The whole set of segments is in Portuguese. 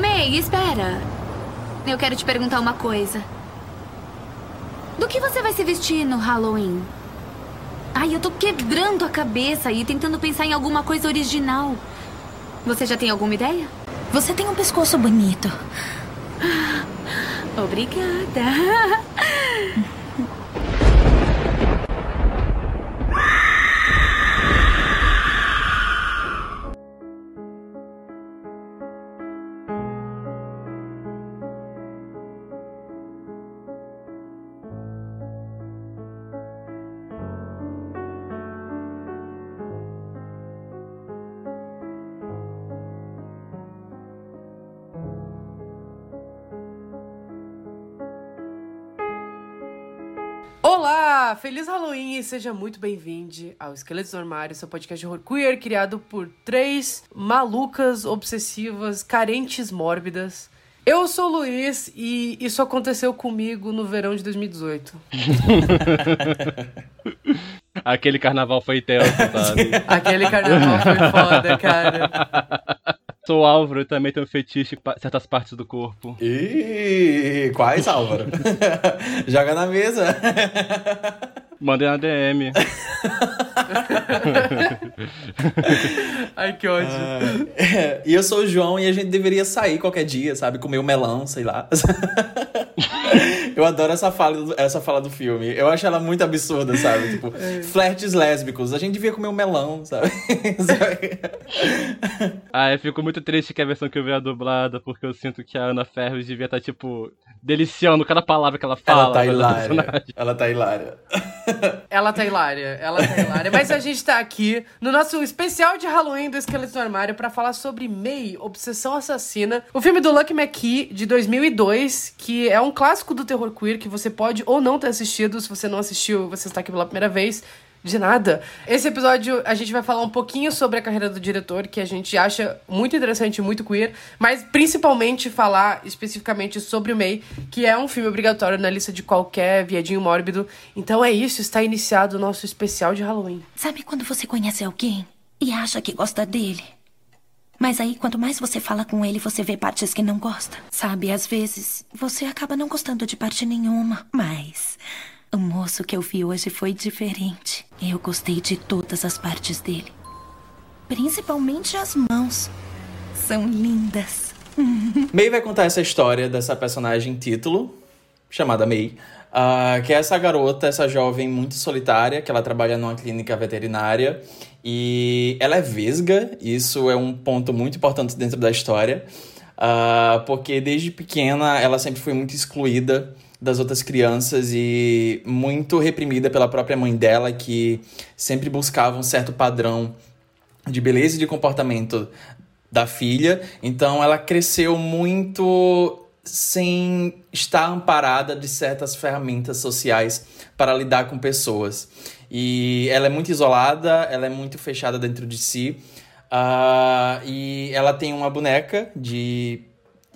May, espera. Eu quero te perguntar uma coisa. Do que você vai se vestir no Halloween? Ai, eu tô quebrando a cabeça e tentando pensar em alguma coisa original. Você já tem alguma ideia? Você tem um pescoço bonito. Obrigada. Olá, feliz Halloween e seja muito bem-vindo ao Esqueletos no Armário, seu podcast de horror queer criado por três malucas, obsessivas, carentes mórbidas. Eu sou o Luiz e isso aconteceu comigo no verão de 2018. Aquele carnaval foi tenso, sabe? Aquele carnaval foi foda, cara. Sou Álvaro e também tenho fetiche em certas partes do corpo. Ih, quais, Álvaro? Joga na mesa. Mandei na DM. Ai, que ódio. Ah, e eu sou o João e a gente deveria sair qualquer dia, sabe? Comer um melão, sei lá. eu adoro essa fala, essa fala do filme. Eu acho ela muito absurda, sabe? Tipo, É. flertes lésbicos. A gente devia comer um melão, sabe? Ah, eu fico muito triste que a versão que eu vi é dublada, porque eu sinto que a Ana Ferros devia estar, tipo, deliciando cada palavra que ela fala. ela tá hilária. Ela tá hilária. Ela tá hilária, ela tá hilária. Mas a gente tá aqui no nosso especial de Halloween do Esqueleto no Armário pra falar sobre May, Obsessão Assassina, o filme do Lucky McKee de 2002, que é um clássico do terror queer que você pode ou não ter assistido. Se você não assistiu, você está aqui pela primeira vez. De nada. Esse episódio a gente vai falar um pouquinho sobre a carreira do diretor, que a gente acha muito interessante e muito queer, mas principalmente falar especificamente sobre o May, que é um filme obrigatório na lista de qualquer viadinho mórbido. Então é isso, está iniciado o nosso especial de Halloween. Sabe quando você conhece alguém e acha que gosta dele? Mas aí, quanto mais você fala com ele, você vê partes que não gosta. Sabe, às vezes, você acaba não gostando de parte nenhuma. Mas o moço que eu vi hoje foi diferente. Eu gostei de todas as partes dele. Principalmente as mãos. São lindas. May vai contar essa história dessa personagem título, chamada May, ah, que é essa garota, essa jovem muito solitária, que ela trabalha numa clínica veterinária e ela é vesga, isso é um ponto muito importante dentro da história, ah, porque desde pequena ela sempre foi muito excluída das outras crianças e muito reprimida pela própria mãe dela, que sempre buscava um certo padrão de beleza e de comportamento da filha. Então ela cresceu muito sem estar amparada de certas ferramentas sociais para lidar com pessoas. E ela é muito isolada, ela é muito fechada dentro de si. Ah, e ela tem uma boneca de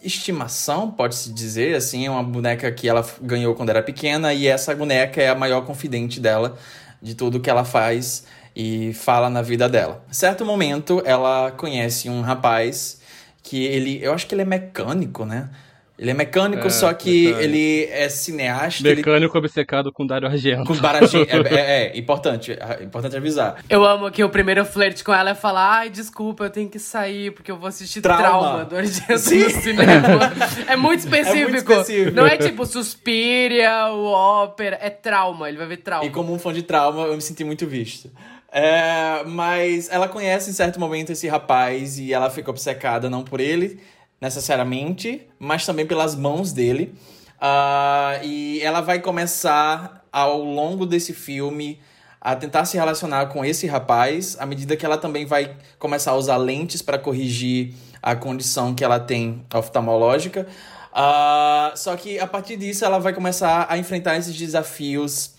estimação, pode-se dizer, assim, é uma boneca que ela ganhou quando era pequena e essa boneca é a maior confidente dela de tudo que ela faz e fala na vida dela. Certo momento, ela conhece um rapaz que ele, eu acho que ele é mecânico, né? Ele é mecânico, É, só que mecânico. ele é cineasta, ele Mecânico obcecado com Dario Argento. com baratinho, é, é, é, importante, é importante avisar. Eu amo que o primeiro flerte com ela é falar: ai, desculpa, eu tenho que sair porque eu vou assistir Trauma. Trauma, do Argento Sim. no cinema. É muito específico. específico. Não é tipo Suspiria, o ópera, é trauma, ele vai ver trauma. E como um fã de trauma, eu me senti muito visto. É, mas ela conhece em certo momento esse rapaz e ela fica obcecada não por ele necessariamente, mas também pelas mãos dele. Ah, e ela vai começar ao longo desse filme a tentar se relacionar com esse rapaz, à medida que ela também vai começar a usar lentes para corrigir a condição que ela tem oftalmológica. Ah, só que a partir disso ela vai começar a enfrentar esses desafios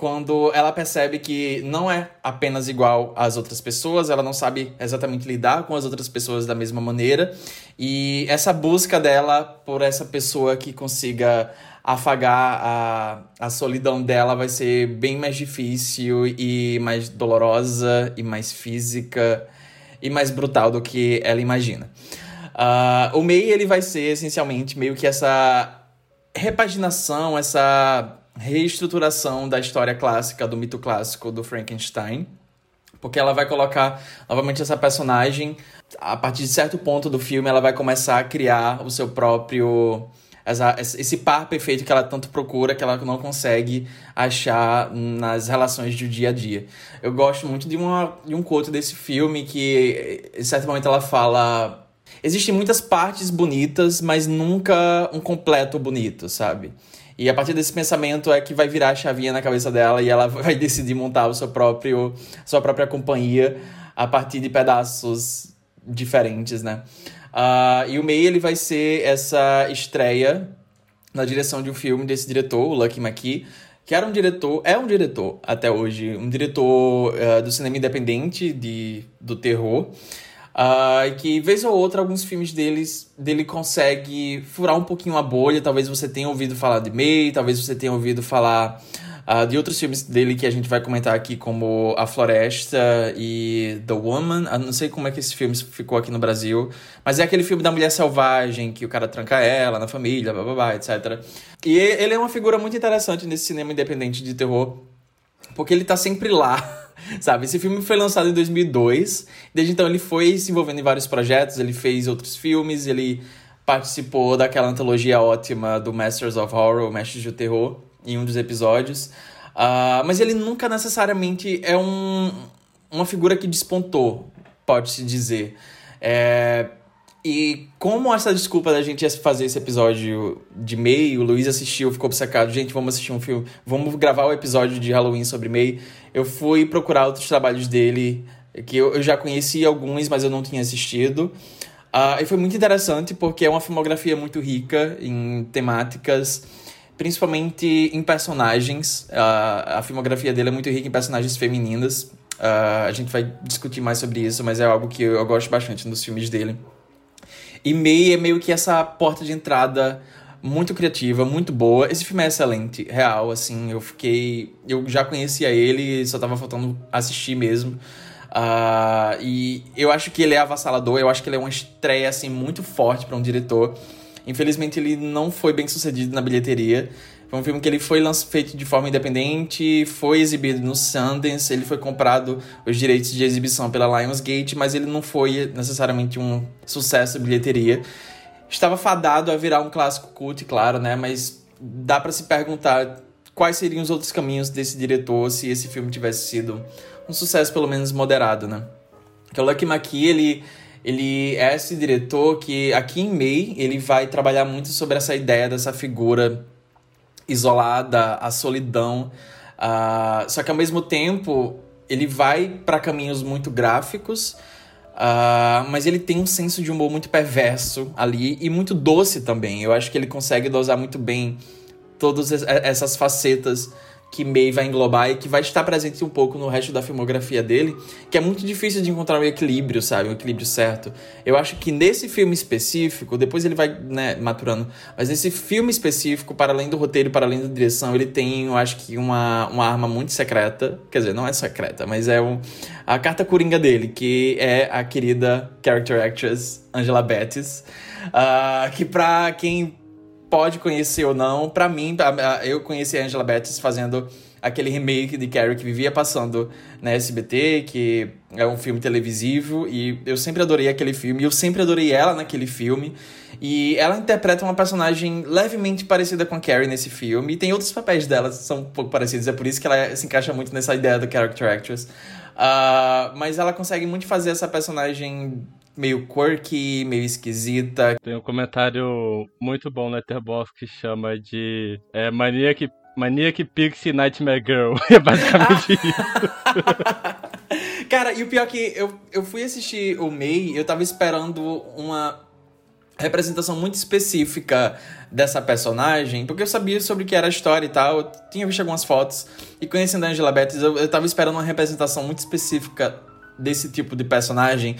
quando ela percebe que não é apenas igual às outras pessoas, ela não sabe exatamente lidar com as outras pessoas da mesma maneira. E essa busca dela por essa pessoa que consiga afagar a, a solidão dela vai ser bem mais difícil e mais dolorosa e mais física e mais brutal do que ela imagina. Uh, o May, ele vai ser, essencialmente, meio que essa repaginação, essa reestruturação da história clássica, do mito clássico do Frankenstein. Porque ela vai colocar novamente essa personagem, a partir de certo ponto do filme, ela vai começar a criar o seu próprio. Essa, esse par perfeito que ela tanto procura, que ela não consegue achar nas relações do dia a dia. Eu gosto muito de, uma, de um quote desse filme que, em certo momento, ela fala. Existem muitas partes bonitas, mas nunca um completo bonito, sabe? E a partir desse pensamento é que vai virar a chavinha na cabeça dela e ela vai decidir montar o seu próprio, sua própria companhia a partir de pedaços diferentes, né? Uh, e o May ele vai ser essa estreia na direção de um filme desse diretor, o Lucky McKee, que era um diretor, é um diretor até hoje, um diretor uh, do cinema independente de, do terror. Uh, que, vez ou outra, alguns filmes deles, dele consegue furar um pouquinho a bolha. Talvez você tenha ouvido falar de May, talvez você tenha ouvido falar uh, de outros filmes dele que a gente vai comentar aqui, como A Floresta e The Woman. Eu não sei como é que esse filme ficou aqui no Brasil, mas é aquele filme da mulher selvagem, que o cara tranca ela na família, blá, blá, blá etc. E ele é uma figura muito interessante nesse cinema independente de terror, porque ele tá sempre lá. Sabe, esse filme foi lançado em 2002. Desde então ele foi se envolvendo em vários projetos, ele fez outros filmes, ele participou daquela antologia ótima do Masters of Horror, Mestres do Terror, em um dos episódios. Uh, mas ele nunca necessariamente é um, uma figura que despontou, pode-se dizer. É, e como essa desculpa da gente ia fazer esse episódio de May, o Luiz assistiu, ficou obcecado, gente, vamos assistir um filme, vamos gravar o episódio de Halloween sobre May. Eu fui procurar outros trabalhos dele, que eu, eu já conhecia alguns, mas eu não tinha assistido. Uh, e foi muito interessante porque é uma filmografia muito rica em temáticas, principalmente em personagens. Uh, a filmografia dele é muito rica em personagens femininas. Uh, a gente vai discutir mais sobre isso, mas é algo que eu, eu gosto bastante nos filmes dele. E May é meio que essa porta de entrada muito criativa, muito boa. Esse filme é excelente, real, assim. Eu fiquei. Eu já conhecia ele, só tava faltando assistir mesmo. Uh, e eu acho que ele é avassalador, eu acho que ele é uma estreia, assim, muito forte para um diretor. Infelizmente, ele não foi bem sucedido na bilheteria. Foi um filme que ele foi feito de forma independente, foi exibido no Sundance, ele foi comprado os direitos de exibição pela Lionsgate, mas ele não foi necessariamente um sucesso de bilheteria. Estava fadado a virar um clássico cult, claro, né? Mas dá para se perguntar quais seriam os outros caminhos desse diretor se esse filme tivesse sido um sucesso pelo menos moderado, né? Que o Lucky McKee, ele ele é esse diretor que aqui em May ele vai trabalhar muito sobre essa ideia dessa figura isolada, a solidão. Uh, só que ao mesmo tempo ele vai para caminhos muito gráficos, uh, mas ele tem um senso de humor muito perverso ali e muito doce também. Eu acho que ele consegue dosar muito bem todas essas facetas que May vai englobar e que vai estar presente um pouco no resto da filmografia dele, que é muito difícil de encontrar o um equilíbrio, sabe? O um equilíbrio certo. Eu acho que nesse filme específico, depois ele vai, né, maturando, mas nesse filme específico, para além do roteiro, para além da direção, ele tem, eu acho que, uma, uma arma muito secreta. Quer dizer, não é secreta, mas é um, a carta coringa dele, que é a querida character actress Angela Bettis. Uh, que pra quem pode conhecer ou não. Para mim, eu conheci a Angela Bettis fazendo aquele remake de Carrie que vivia passando na SBT, que é um filme televisivo, e eu sempre adorei aquele filme, eu sempre adorei ela naquele filme. E ela interpreta uma personagem levemente parecida com a Carrie nesse filme, e tem outros papéis dela que são um pouco parecidos, é por isso que ela se encaixa muito nessa ideia do character actress. Uh, mas ela consegue muito fazer essa personagem meio quirky, meio esquisita. Tem um comentário muito bom no Letterboxd que chama de é, Maniac, Maniac Pixie Nightmare Girl. é basicamente isso. Cara, e o pior é que eu, eu fui assistir o May, eu tava esperando uma representação muito específica dessa personagem, porque eu sabia sobre o que era a história e tal, eu tinha visto algumas fotos, e conhecendo a Angela Bettis, eu, eu tava esperando uma representação muito específica desse tipo de personagem,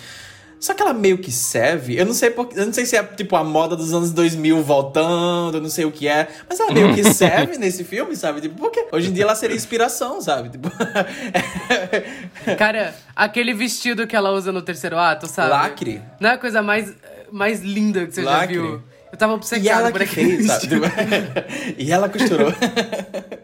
só que ela meio que serve. Eu não sei por, eu não sei se é tipo a moda dos anos 2000 voltando, eu não sei o que é, mas ela meio que serve nesse filme, sabe? Tipo, porque hoje em dia ela seria inspiração, sabe? Tipo, Cara, aquele vestido que ela usa no terceiro ato, sabe? Lacre. Não é a coisa mais mais linda que você Lacre. já viu. Eu tava E obcecado ela por que aquele fez, sabe? e ela costurou.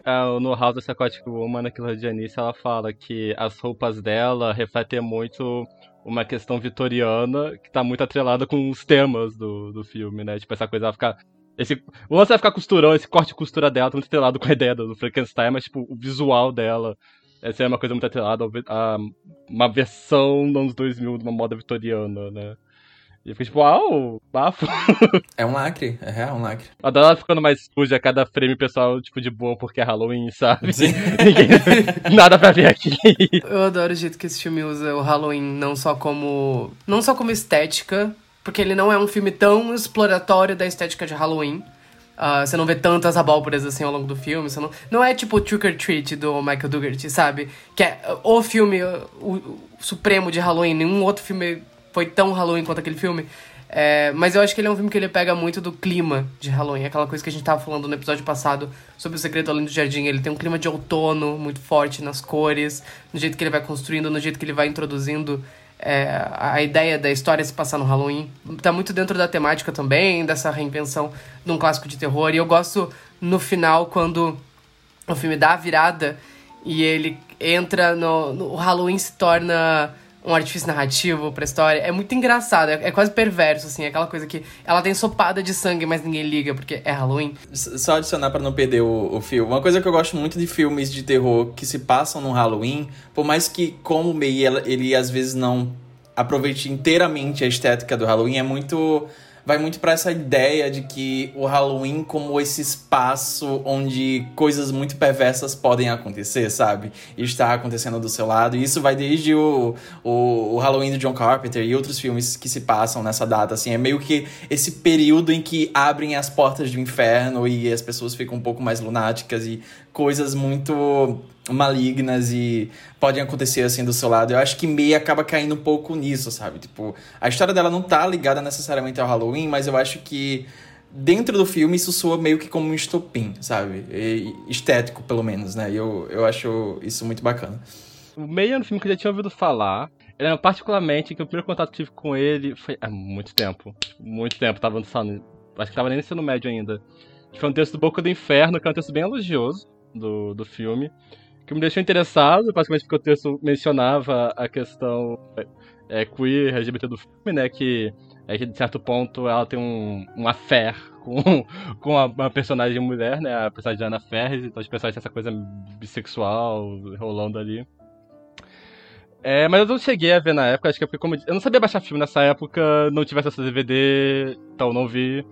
Ah, no House of Psychotic Woman, de Janice, ela fala que as roupas dela refletem muito uma questão vitoriana que tá muito atrelada com os temas do, do filme, né? Tipo, essa coisa ela ficar. Esse, o lance vai ficar costurão, esse corte de costura dela tá muito atrelado com a ideia do Frankenstein, mas tipo, o visual dela. Essa é uma coisa muito atrelada a uma versão dos anos 2000 de uma moda vitoriana, né? E eu fiquei tipo, uau, bafo. É um lacre, é real, um lacre. Adoro ela ficando mais suja, cada frame pessoal, tipo, de boa porque é Halloween, sabe? Sim. Ninguém- Nada pra ver aqui. Eu adoro o jeito que esse filme usa o Halloween não só como não só como estética, porque ele não é um filme tão exploratório da estética de Halloween. Ah, você não vê tantas abóboras assim ao longo do filme. Você não, não é tipo o Trick or Treat do Michael Dougherty, sabe? Que é o filme o, o supremo de Halloween. Nenhum outro filme foi tão Halloween quanto aquele filme. É, mas eu acho que ele é um filme que ele pega muito do clima de Halloween. Aquela coisa que a gente tava falando no episódio passado sobre o Segredo Além do Jardim. Ele tem um clima de outono muito forte nas cores, no jeito que ele vai construindo, no jeito que ele vai introduzindo é, a ideia da história se passar no Halloween. Tá muito dentro da temática também, dessa reinvenção de um clássico de terror. E eu gosto no final quando o filme dá a virada e ele entra no, no o Halloween se torna um artifício narrativo pra história. É muito engraçado, é, é quase perverso, assim, aquela coisa que ela tem sopada de sangue, mas ninguém liga porque é Halloween. Só adicionar pra não perder o, o filme. Uma coisa que eu gosto muito de filmes de terror que se passam no Halloween, por mais que, como o Mei, ela- ele às vezes não aproveite inteiramente a estética do Halloween, é muito. Vai muito pra essa ideia de que o Halloween como esse espaço onde coisas muito perversas podem acontecer, sabe? E está acontecendo do seu lado. E isso vai desde o, o, o Halloween do John Carpenter e outros filmes que se passam nessa data, assim. É meio que esse período em que abrem as portas do inferno e as pessoas ficam um pouco mais lunáticas e coisas muito malignas e podem acontecer assim do seu lado. Eu acho que May acaba caindo um pouco nisso, sabe? Tipo, a história dela não tá ligada necessariamente ao Halloween, mas eu acho que dentro do filme isso soa meio que como um estopim, sabe? E- estético, pelo menos, né? E eu, eu acho isso muito bacana. O meio é um filme que eu já tinha ouvido falar. Ele é particularmente que o primeiro contato que tive com ele foi há muito tempo. Muito tempo, tava lançando. Acho que tava nem no ensino médio ainda. Foi um texto do Boca do Inferno, que é um texto bem elogioso do, do filme. Que me deixou interessado, basicamente porque o texto mencionava a questão é, queer, LGBT do filme, né? Que, é que de certo ponto ela tem um, um affair com, com a, uma personagem mulher, né? A personagem de Ana Ferres, então os personagens têm essa coisa bissexual rolando ali. É, mas eu não cheguei a ver na época, acho que é porque como eu não sabia baixar filme nessa época, não tivesse essa DVD, então não vi.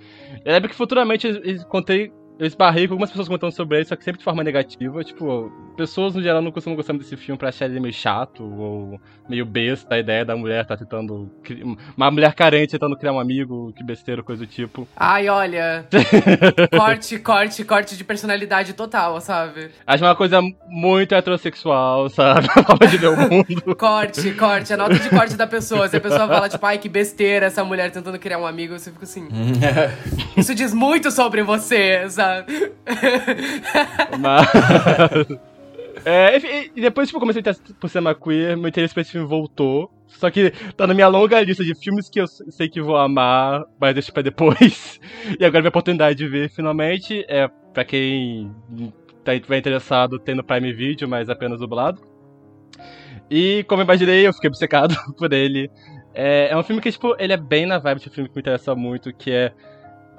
Eu lembro que futuramente eu, eu contei, eu esbarrei com algumas pessoas contando sobre ele, só que sempre de forma negativa. Tipo, pessoas no geral não costumam gostar desse filme pra achar ele meio chato ou meio besta a ideia da mulher tá tentando. cri- Uma mulher carente tentando criar um amigo, que besteira, coisa do tipo. Ai, olha. corte, corte, corte de personalidade total, sabe? Acho uma coisa muito heterossexual, sabe? A forma de ver o mundo. Corte, corte, a nota de corte da pessoa. Se a pessoa fala, tipo, ai, que besteira essa mulher tentando criar um amigo, você fica assim. Isso diz muito sobre você, sabe? Mas. É, enfim, e depois tipo, comecei a ter por cinema queer, meu interesse por esse filme voltou. Só que tá na minha longa lista de filmes que eu sei que vou amar, mas deixo pra depois. E agora minha oportunidade de ver finalmente é pra quem tá interessado, tem no Prime Video, mas apenas dublado. E como eu imaginei, eu fiquei obcecado por ele. É, é um filme que, tipo, ele é bem na vibe de um filme que me interessa muito, que é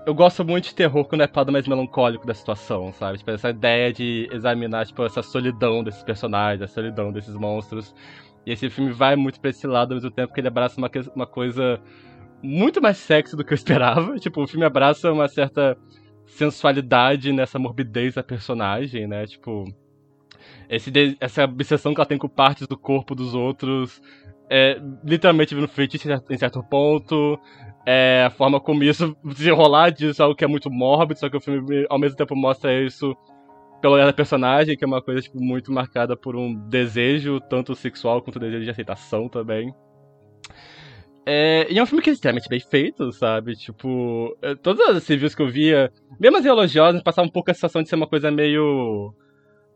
eu gosto muito de terror quando é para mais melancólico da situação, sabe? Tipo, essa ideia de examinar, tipo, essa solidão desses personagens, a solidão desses monstros. E esse filme vai muito pra esse lado ao mesmo tempo que ele abraça uma, uma coisa muito mais sexy do que eu esperava. Tipo, o filme abraça uma certa sensualidade nessa morbidez da personagem, né? Tipo, esse essa obsessão que ela tem com partes do corpo dos outros é literalmente vira um feitiço em certo ponto. É, a forma como isso desenrolar disso é algo que é muito mórbido, só que o filme ao mesmo tempo mostra isso pelo olhar da personagem, que é uma coisa tipo, muito marcada por um desejo, tanto sexual quanto desejo de aceitação também. É, e é um filme que é extremamente bem feito, sabe? Tipo, é, todas as reviews que eu via, mesmo as elogiosas, passavam um pouco a sensação de ser uma coisa meio.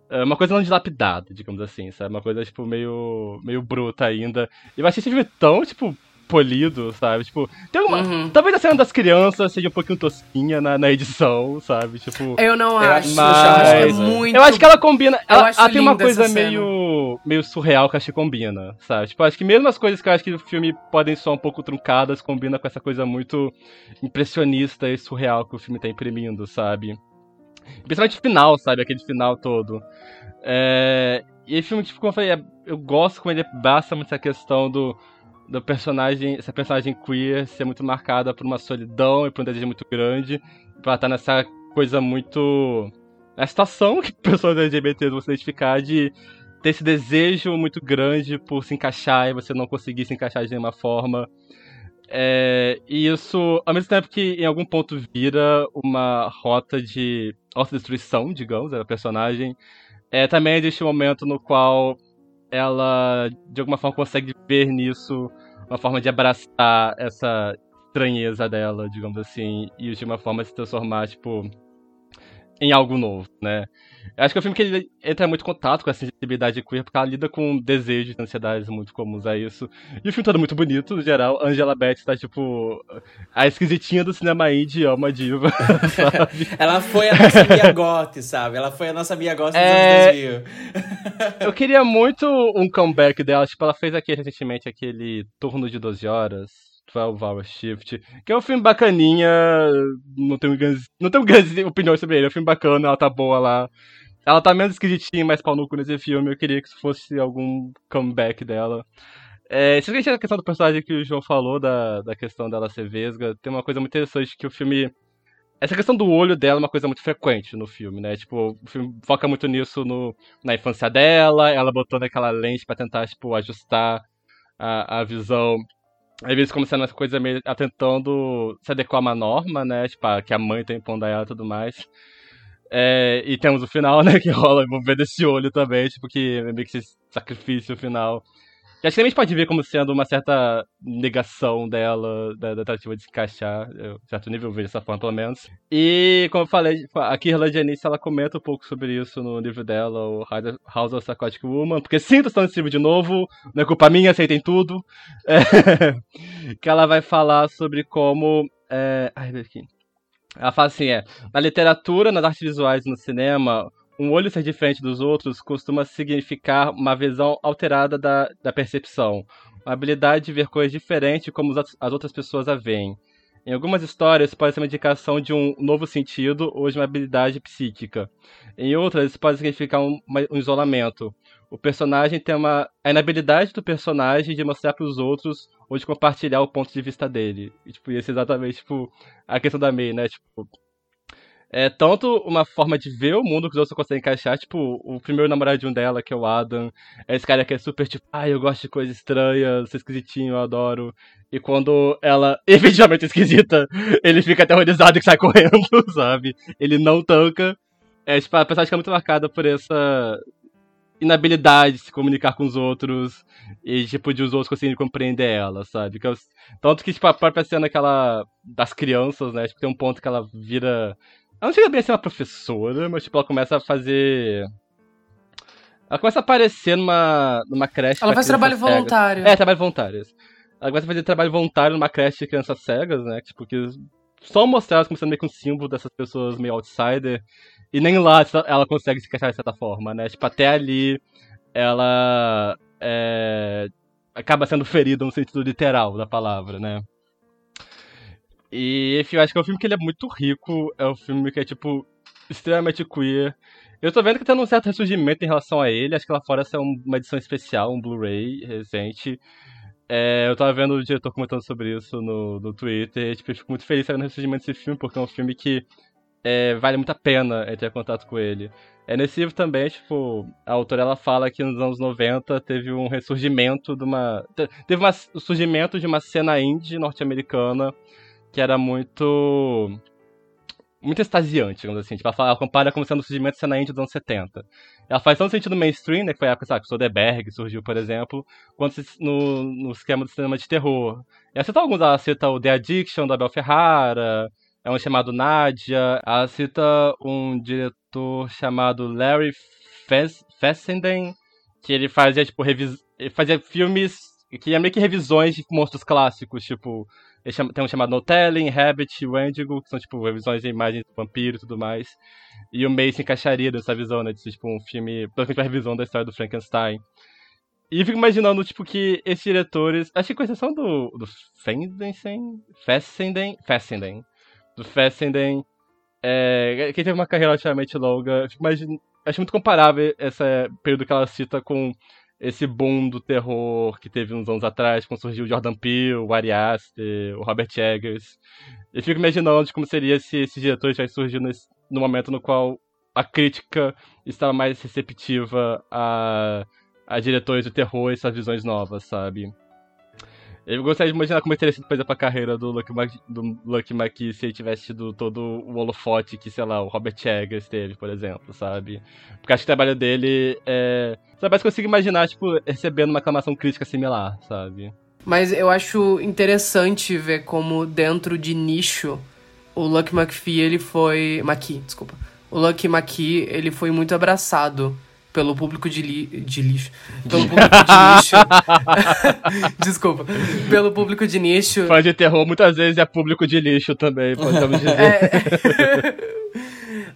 é, Uma coisa não dilapidada, digamos assim, sabe? Uma coisa, tipo, meio. meio bruta ainda. E eu achei esse filme tão, tipo, polido, sabe? Tipo, tem uma. Uhum. Talvez a cena das crianças seja um pouquinho tosquinha na, na edição, sabe? Tipo. Eu não acho. acho- eu acho que é mas- muito. Eu acho que ela combina. Ela, ela tem uma coisa cena. meio, meio surreal que eu acho que combina, sabe? Tipo, acho que mesmo as coisas que eu acho que o filme podem soar um pouco truncadas, combina com essa coisa muito impressionista e surreal que o filme tá imprimindo, sabe? Principalmente o final, sabe? Aquele final todo. É... E esse filme, tipo, como eu falei, é- eu gosto como ele basta muito essa questão do, do personagem, essa personagem queer ser muito marcada por uma solidão e por um desejo muito grande, pra estar nessa coisa muito. A situação que pessoas LGBT vão se identificar de ter esse desejo muito grande por se encaixar e você não conseguir se encaixar de nenhuma forma. É, e isso, ao mesmo tempo que em algum ponto vira uma rota de autodestruição, digamos, da personagem, é, também existe um momento no qual ela, de alguma forma, consegue ver nisso uma forma de abraçar essa estranheza dela, digamos assim, e de uma forma se transformar, tipo, em algo novo, né? Eu acho que é um filme que ele entra muito em contato com a sensibilidade queer, porque ela lida com desejos e ansiedades muito comuns a isso. E o filme todo é muito bonito, no geral. Angela Beth tá, tipo, a esquisitinha do cinema indie, é uma diva, sabe? Ela foi a nossa Mia Goth, sabe? Ela foi a nossa Mia Goth dos É. anos 2000. Eu queria muito um comeback dela, tipo, ela fez aqui recentemente aquele Turno de 12 Horas, 12 Hour Shift, que é um filme bacaninha, não tenho grandes, não tenho grandes opiniões sobre ele, é um filme bacana, ela tá boa lá. Ela tá menos esquisitinha, mais pau no cu nesse filme, eu queria que isso fosse algum comeback dela. É, se a gente a questão do personagem que o João falou, da, da questão dela ser vesga, tem uma coisa muito interessante que o filme essa questão do olho dela é uma coisa muito frequente no filme, né? Tipo, o filme foca muito nisso no, na infância dela, ela botando aquela lente pra tentar, tipo, ajustar a, a visão. Às vezes como sendo essa coisa meio ela tentando se adequar a uma norma, né? Tipo, a- que a mãe tá impondo a ela e tudo mais. É, e temos o final, né? Que rola envolvendo esse olho também, tipo, que é meio que esse sacrifício final. Acho que a gente pode ver como sendo uma certa negação dela, da, da tentativa de se encaixar. Eu, a certo nível, eu vejo dessa forma, pelo menos. E, como eu falei, a Kirla Janice, ela comenta um pouco sobre isso no livro dela, o House of Psychotic Woman. Porque sim, tô estando nesse livro de novo, não é culpa minha, aceitem tudo. É, que ela vai falar sobre como... É, ai, aqui. Ela fala assim, é... Na literatura, nas artes visuais e no cinema, um olho ser diferente dos outros costuma significar uma visão alterada da, da percepção, uma habilidade de ver coisas diferentes como as, as outras pessoas a veem. Em algumas histórias, isso pode ser uma indicação de um novo sentido ou de uma habilidade psíquica. Em outras, isso pode significar um, um isolamento. O personagem tem uma. A inabilidade do personagem de mostrar para os outros ou de compartilhar o ponto de vista dele. E, tipo, isso é exatamente tipo, a questão da May, né? Tipo, é tanto uma forma de ver o mundo que os outros conseguem encaixar, tipo, o primeiro namoradinho dela, que é o Adam, é esse cara que é super tipo, ah, eu gosto de coisa estranha, sou esquisitinho, eu adoro. E quando ela efetivamente é esquisita, ele fica aterrorizado e sai correndo, sabe? Ele não tanca. É, tipo, a personagem fica muito marcada por essa inabilidade de se comunicar com os outros e, tipo, de os outros conseguirem compreender ela, sabe? Eu- tanto que, tipo, a própria cena das crianças, né? Tipo, tem um ponto que ela vira. Ela não chega bem a ser uma professora, mas, tipo, ela começa a fazer. Ela começa a aparecer numa, numa creche. Ela faz trabalho cegas. voluntário. É, trabalho voluntário. Ela começa a fazer trabalho voluntário numa creche de crianças cegas, né? Tipo, que só mostrar elas como sendo meio que um símbolo dessas pessoas meio outsider. E nem lá ela consegue se encaixar de certa forma, né? Tipo, até ali ela é, acaba sendo ferida no sentido literal da palavra, né? E, enfim, eu acho que é um filme que ele é muito rico, é um filme que é, tipo, extremamente queer. Eu tô vendo que tá um certo ressurgimento em relação a ele, acho que lá fora essa é um- uma edição especial, um Blu-ray recente. É, eu tava vendo o diretor comentando sobre isso no, no Twitter, e, tipo, eu fico muito feliz sabendo o ressurgimento desse filme, porque é um filme que é, vale muito a pena é, ter contato com ele. É nesse livro também, tipo, a autora ela fala que nos anos 90 teve um ressurgimento de uma. te- Teve uma, o surgimento de uma cena indie norte-americana que era muito. muito extasiante, digamos assim. Tipo, ela, fala- ela compara como sendo o surgimento cena indie dos anos 70. Ela faz tanto sentido no mainstream, né? Que foi a época, sabe, que Soderbergh surgiu, por exemplo, quanto no, no esquema do cinema de terror. Ela cita alguns, ela cita o The Addiction, da Abel Ferrara, é um chamado Nadia. Ela cita um diretor chamado Larry Fess- Fessenden, que ele fazia, tipo, revis... ele fazia filmes que é meio que revisões de monstros clássicos, tipo, tem um chamado No Telling, Rabbit, Wendigo, que são, tipo, revisões de imagens do vampiro e tudo mais. E o May se encaixaria nessa visão, né, de ser, tipo, um filme, praticamente uma revisão da história do Frankenstein. E eu fico imaginando, tipo, que esses diretores, acho que com exceção do, do Fendensen, Fessenden, Fessenden, do Fessenden, é, que teve uma carreira relativamente longa, fico imaginando, acho muito comparável esse período que ela cita com esse boom do terror que teve uns anos atrás, quando surgiu o Jordan Peele, o Ari Aster, o Robert Eggers. Eu fico imaginando como seria se esses diretores tivessem surgido nesse, no momento no qual a crítica estava mais receptiva a, a diretores de terror e essas visões novas, sabe? Eu gostaria de imaginar como teria sido, por exemplo, a carreira do Lucky, Mac, do Lucky McKee se ele tivesse tido todo o holofote que, sei lá, o Robert Eggers teve, por exemplo, sabe? Porque acho que o trabalho dele é... Sabe, mas consigo imaginar, tipo, recebendo uma aclamação crítica similar, sabe? Mas eu acho interessante ver como dentro de nicho o Lucky McPhee, ele foi... McKee, desculpa. O Lucky McKee, ele foi muito abraçado pelo público de, li de lixo. Pelo público de nicho. Desculpa. Pelo público de nicho. Fã de terror muitas vezes é público de lixo também, podemos dizer. É...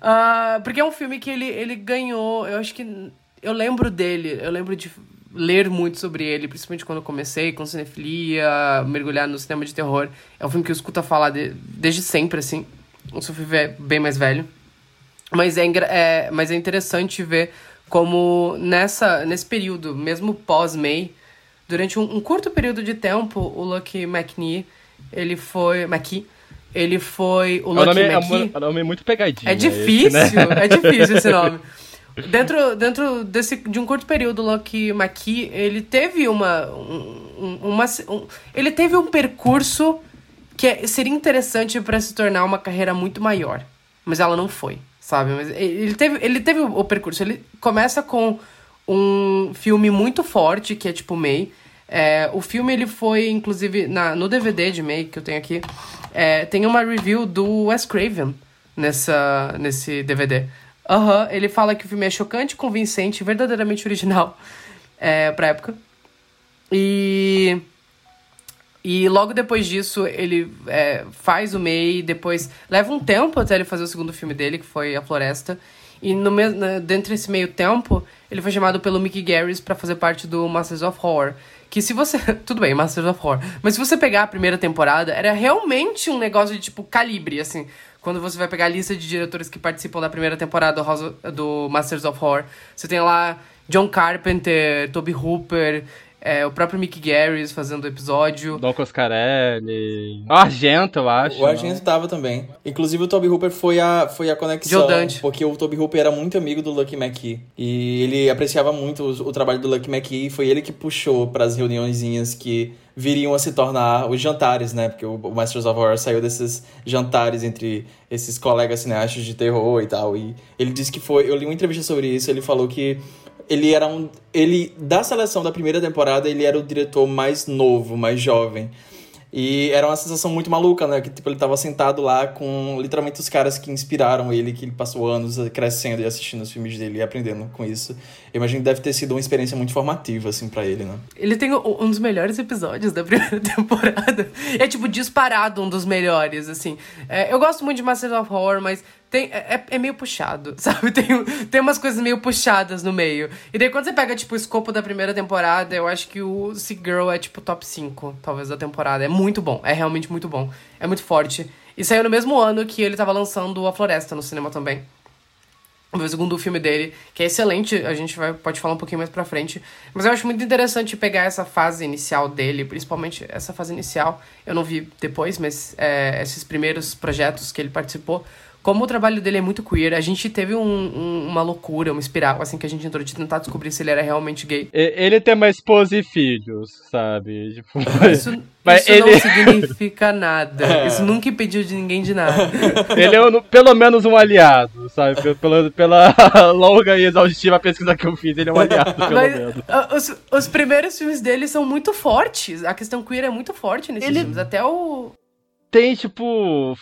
uh, porque é um filme que ele, ele ganhou. Eu acho que. Eu lembro dele, eu lembro de ler muito sobre ele, principalmente quando eu comecei com cinefilia, mergulhar no cinema de terror. É um filme que eu escuto falar de, desde sempre, assim. Eu sou bem mais velho. Mas é, é, mas é interessante ver como nessa nesse período, mesmo pós-May, durante um, um, curto período de tempo, o Lucky McNee, ele foi... McKee, ele foi o Lucky é McKee... É um nome muito pegadinho. É difícil, esse, né? é difícil esse nome. Dentro, dentro desse, de um curto período, o Lucky McKee, ele teve uma... Um, uma um, ele teve um percurso que é, seria interessante para se tornar uma carreira muito maior. Mas ela não foi sabe? Mas ele teve, ele teve o, percurso. Ele começa com um filme muito forte, que é tipo May. É, o filme ele foi, inclusive, na, no DVD de May, que eu tenho aqui, é, tem uma review do Wes Craven nessa, nesse DVD. Aham, uhum, ele fala que o filme é chocante, convincente, verdadeiramente original é, pra época. E e logo depois disso, ele é, faz o May, depois leva um tempo até ele fazer o segundo filme dele, que foi A Floresta. E no dentro desse meio tempo, ele foi chamado pelo Mickey Garris para fazer parte do Masters of Horror. Que se você. Tudo bem, Masters of Horror. Mas se você pegar a primeira temporada, era realmente um negócio de tipo calibre, assim. Quando você vai pegar a lista de diretores que participam da primeira temporada do Masters of Horror, você tem lá John Carpenter, Toby Hooper, é, o próprio Mick Garris fazendo o episódio. Don Coscarelli. O Argento, eu acho. O Argento tava também. Inclusive o Toby Hooper foi a, foi a conexão. Dante. Porque o Toby Hooper era muito amigo do Lucky McKee. E ele apreciava muito o, o trabalho do Lucky McKee. Foi ele que puxou para as reuniõezinhas que viriam a se tornar os jantares, né? Porque o Masters of Horror saiu desses jantares entre esses colegas cineastas de terror e tal. E ele disse que foi. Eu li uma entrevista sobre isso. Ele falou que ele era um. Ele, da seleção da primeira temporada, ele era o diretor mais novo, mais jovem. E era uma sensação muito maluca, né? Que tipo, ele tava sentado lá com literalmente os caras que inspiraram ele, que ele passou anos crescendo e assistindo os filmes dele e aprendendo com isso. Eu imagino que deve ter sido uma experiência muito formativa, assim, para ele, né? Ele tem um dos melhores episódios da primeira temporada. É, tipo, disparado um dos melhores, assim. É, eu gosto muito de Masters of Horror, mas tem, é, é, é meio puxado, sabe? Tem, tem umas coisas meio puxadas no meio. E daí quando você pega, tipo, o escopo da primeira temporada, eu acho que o Sick Girl é, tipo, top 5, talvez, da temporada. É muito bom, é realmente muito bom. É muito forte. E saiu no mesmo ano que ele tava lançando A Floresta no cinema também. O segundo filme dele, que é excelente, a gente vai, pode falar um pouquinho mais pra frente. Mas eu acho muito interessante pegar essa fase inicial dele, principalmente essa fase inicial. Eu não vi depois, mas é, esses primeiros projetos que ele participou como o trabalho dele é muito queer, a gente teve um, um, uma loucura, uma espiral, assim, que a gente entrou de tentar descobrir se ele era realmente gay. Ele tem uma esposa e filhos, sabe? Tipo, isso, mas isso ele... não significa nada. É. Isso nunca impediu de ninguém de nada. Ele é um, pelo menos um aliado, sabe? Pela, pela longa e exaustiva pesquisa que eu fiz, ele é um aliado, pelo mas, menos. Os, os primeiros filmes dele são muito fortes. A questão queer é muito forte nesses ele... filmes. Até o. Tem, tipo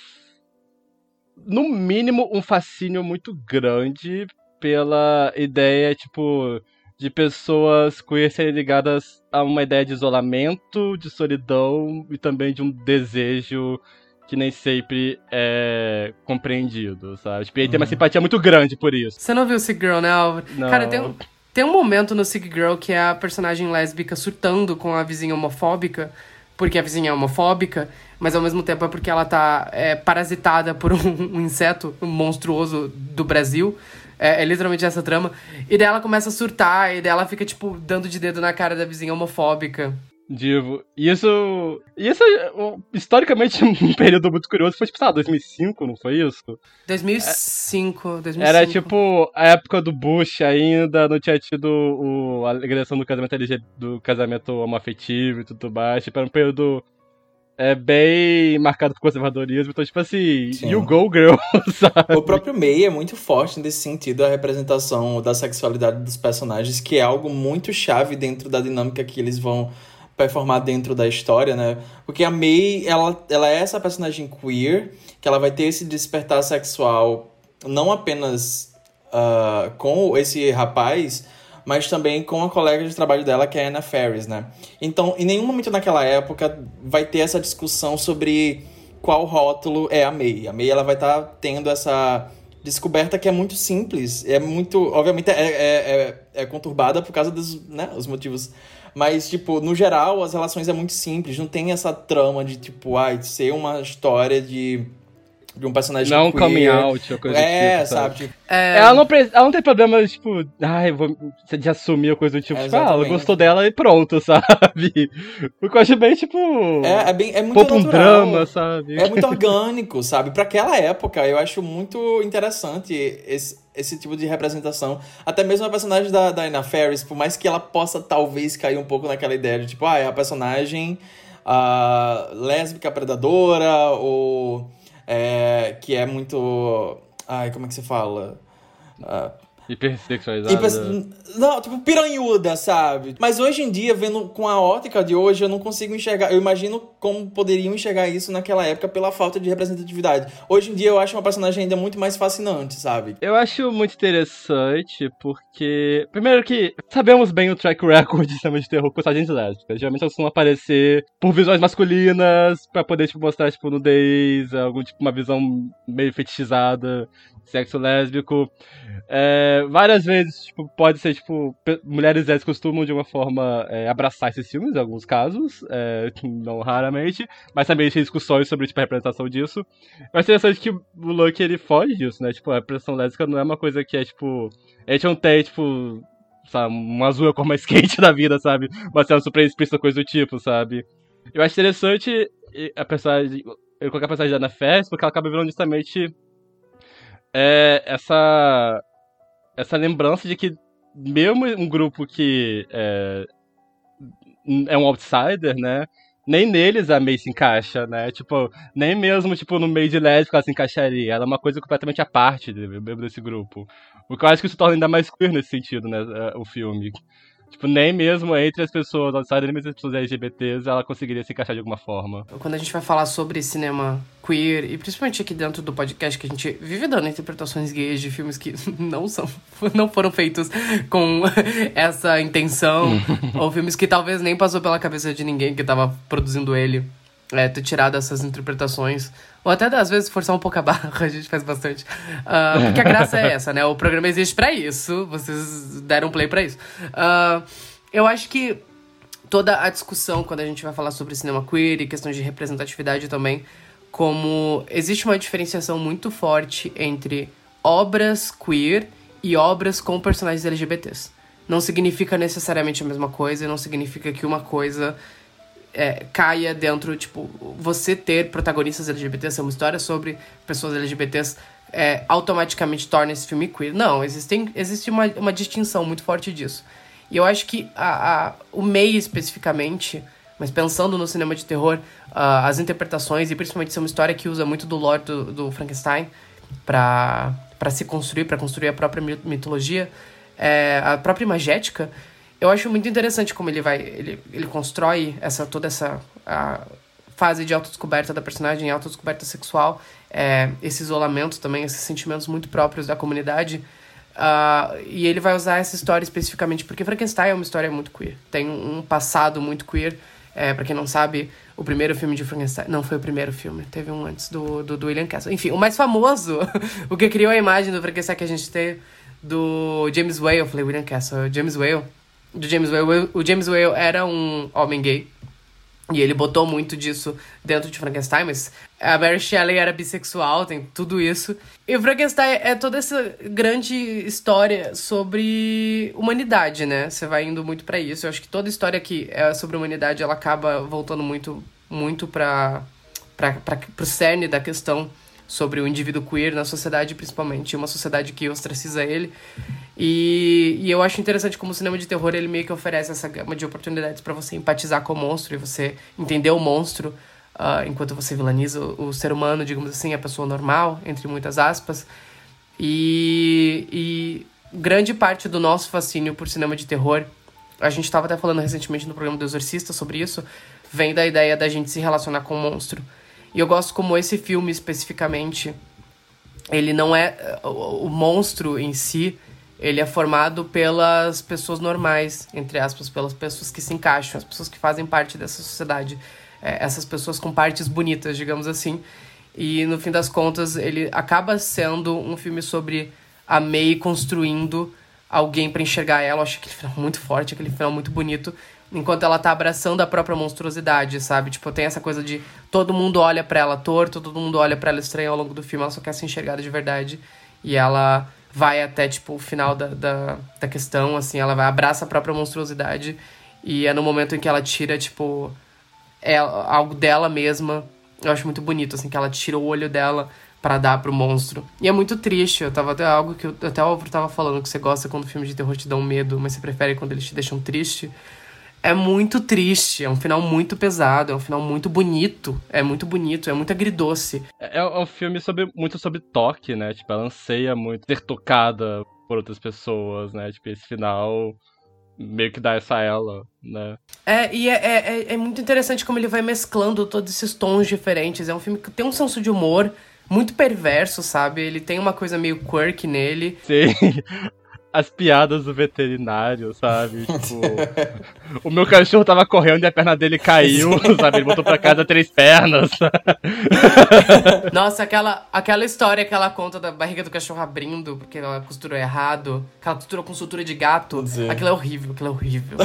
no mínimo, um fascínio muito grande pela ideia, tipo, de pessoas queer serem ligadas a uma ideia de isolamento, de solidão e também de um desejo que nem sempre é compreendido, sabe? Tipo, ele tem uma simpatia muito grande por isso. Você não viu Sick Girl, né, Álvaro? Não. Cara, tem um, tem um momento no Sick Girl que é a personagem lésbica surtando com a vizinha homofóbica, porque a vizinha é homofóbica, mas ao mesmo tempo é porque ela tá é, parasitada por um, um inseto monstruoso do Brasil. É, é literalmente essa trama. E daí ela começa a surtar, e daí ela fica, tipo, dando de dedo na cara da vizinha homofóbica. Divo. E isso. E isso, historicamente, um período muito curioso. Foi tipo, sei lá, 2005, não foi isso? 2005, 2005. Era tipo a época do Bush ainda, não tinha tido o, a agressão do casamento LG, do casamento homoafetivo e tudo mais. Tipo, era um período é bem marcado por conservadorismo. Então, tipo assim, Sim. you go, girl, sabe? O próprio May é muito forte nesse sentido, a representação da sexualidade dos personagens, que é algo muito chave dentro da dinâmica que eles vão performar dentro da história, né? Porque a May, ela, ela é essa personagem queer, que ela vai ter esse despertar sexual não apenas ah, com esse rapaz, mas também com a colega de trabalho dela, que é Anna Ferris, né? Então, em nenhum momento naquela época vai ter essa discussão sobre qual rótulo é a May. A May, ela vai estar tendo essa descoberta que é muito simples, é muito, obviamente é, é, é, é conturbada por causa dos, né, os motivos, mas, tipo, no geral, as relações é muito simples, não tem essa trama de, tipo, ai, ser uma história de, de um personagem Não queer. coming out ou coisa do É, tipo, sabe? Tipo, É, Ela não, pre- ela não tem problema, tipo, ai, vou, de assumir ou coisa do tipo. É, tipo, ah, ela gostou dela e pronto, sabe? Porque eu acho bem, tipo. é, é, bem, é muito poupa um natural. drama, sabe? É muito orgânico, sabe? Pra aquela época, eu acho muito interessante esse, esse tipo de representação. Até mesmo a personagem da, da Ferris, por mais que ela possa talvez cair um pouco naquela ideia de tipo, ah, é a personagem ah, lésbica predadora, ou é, que é muito. Ai, como é que se fala? Ah, Hipersexualizada. e pens- Não, tipo, piranhuda, sabe? Mas hoje em dia, vendo com a ótica de hoje, eu não consigo enxergar. Eu imagino como poderiam enxergar isso naquela época pela falta de representatividade. Hoje em dia, eu acho uma personagem ainda muito mais fascinante, sabe? Eu acho muito interessante porque. Primeiro que sabemos bem o track record de cinema de terror com personagens lésbicas. Geralmente elas vão aparecer por visões masculinas pra poder, tipo, mostrar, tipo, nudez, algum tipo, uma visão meio fetichizada, sexo lésbico. É, várias vezes, tipo, pode ser, tipo, mulheres lésbicas costumam de uma forma é, abraçar esses filmes, em alguns casos, é, não raramente, mas também tem discussões sobre, tipo, a representação disso. Eu acho interessante que o Lucky, ele foge disso, né? Tipo, a representação lésbica não é uma coisa que é, tipo... A gente não tem, tipo... Sabe, um azul é a cor mais quente da vida, sabe? Uma cena super explícita, coisa do tipo, sabe? Eu acho interessante a personagem... Eu colocar a personagem da Ana Fest, porque ela acaba virando justamente... É, essa... Essa lembrança de que mesmo um grupo que é, é um outsider, né? Nem neles a May se encaixa, né? Tipo, nem mesmo, tipo, no meio de lésbica ela se encaixaria. Ela é uma coisa completamente à parte de- desse grupo. O que eu acho que isso torna ainda mais queer nesse sentido, né? eh, O filme. Tipo, nem mesmo entre as pessoas outsiders, nem mesmo as pessoas LGBTs, ela conseguiria se encaixar de alguma forma. Quando a gente vai falar sobre cinema queer, e principalmente aqui dentro do podcast, que a gente vive dando interpretações gays de filmes que não são, não foram feitos com essa intenção, ou filmes que talvez nem passou pela cabeça de ninguém que tava produzindo ele, é, ter tirado essas interpretações, ou até às vezes forçar um pouco a barra, a gente faz bastante. Ah, porque a graça é essa, né? O programa existe pra isso, vocês deram play pra isso. Ah, eu acho que toda a discussão quando a gente vai falar sobre cinema queer e questão de representatividade também, como existe uma diferenciação muito forte entre obras queer e obras com personagens LGBTs. Não significa necessariamente a mesma coisa, não significa que uma coisa é, caia dentro, tipo, você ter protagonistas LGBTs, ser uma história sobre pessoas LGBTs, é, automaticamente torna esse filme queer. Não, existem, existe uma, uma distinção muito forte disso. E eu acho que a, a, o meio especificamente, mas pensando no cinema de terror, ah, as interpretações, e principalmente ser uma história que usa muito do lore do, do Frankenstein para se construir, para construir a própria mi- mitologia, é, a própria imagética, eu acho muito interessante como ele vai. Ele, ele constrói essa, toda essa fase de autodescoberta da personagem, autodescoberta sexual, é, esse isolamento também, esses sentimentos muito próprios da comunidade. Uh, e ele vai usar essa história especificamente porque Frankenstein é uma história muito queer. Tem um passado muito queer. É, pra quem não sabe, o primeiro filme de Frankenstein. Não foi o primeiro filme, teve um antes do, do, do William Castle. Enfim, o mais famoso, o que criou a imagem do Frankenstein que a gente tem do James Whale. Eu falei William Castle, James Whale. Do James Whale. O James Whale era um homem gay. E ele botou muito disso dentro de Frankenstein, mas a Mary Shelley era bissexual, tem tudo isso. E o Frankenstein é toda essa grande história sobre humanidade, né? Você vai indo muito para isso. Eu acho que toda história que é sobre humanidade, ela acaba voltando muito, muito para para pro cerne da questão sobre o indivíduo queer na sociedade, principalmente, uma sociedade que ostraciza ele. E, e eu acho interessante como o cinema de terror ele meio que oferece essa gama de oportunidades para você empatizar com o monstro e você entender o monstro uh, enquanto você vilaniza o, o, ser humano, digamos assim, a pessoa normal, entre muitas aspas. E, e grande parte do nosso fascínio por cinema de terror, a gente estava até falando recentemente no programa do Exorcista sobre isso, vem da ideia da gente se relacionar com o monstro. E eu gosto como esse filme especificamente, ele não é o, monstro em si, ele é formado pelas pessoas normais, entre aspas, pelas pessoas que se encaixam, as pessoas que fazem parte dessa sociedade, é, essas pessoas com partes bonitas, digamos assim. E no fim das contas, ele acaba sendo um filme sobre a May construindo alguém para enxergar ela. Eu acho aquele final muito forte, aquele final muito bonito, enquanto ela tá abraçando a própria monstruosidade, sabe? Tipo, tem essa coisa de todo mundo olha para ela torto, todo mundo olha para ela estranha ao longo do filme, ela só quer ser enxergada de verdade. E ela vai até, tipo, o final da, da, da questão, assim, ela vai, abraça a própria monstruosidade e é no momento em que ela tira, tipo, é algo dela mesma. Eu acho muito bonito, assim, que ela tira o olho dela para dar pro monstro. E é muito triste, eu tava até algo que eu, até o Álvaro tava falando, que você gosta quando filmes de terror te dão medo, mas você prefere quando eles te deixam triste é muito triste, é um final muito pesado, é um final muito bonito, é muito bonito, é muito agridoce. É, é um filme sobre, muito sobre toque, né? Tipo, ela anseia muito ser tocada por outras pessoas, né? Tipo, esse final meio que dá essa ela, né? É, e é, é, é, é muito interessante como ele vai mesclando todos esses tons diferentes. É um filme que tem um senso de humor muito perverso, sabe? Ele tem uma coisa meio quirky nele. Sim as piadas do veterinário, sabe? Tipo, o meu cachorro tava correndo e a perna dele caiu, sabe? Ele botou pra casa três pernas. Nossa, aquela, aquela história que ela conta da barriga do cachorro abrindo porque ela costurou errado, que ela costurou com sutura de gato. Sim. Aquilo é horrível, aquilo é horrível.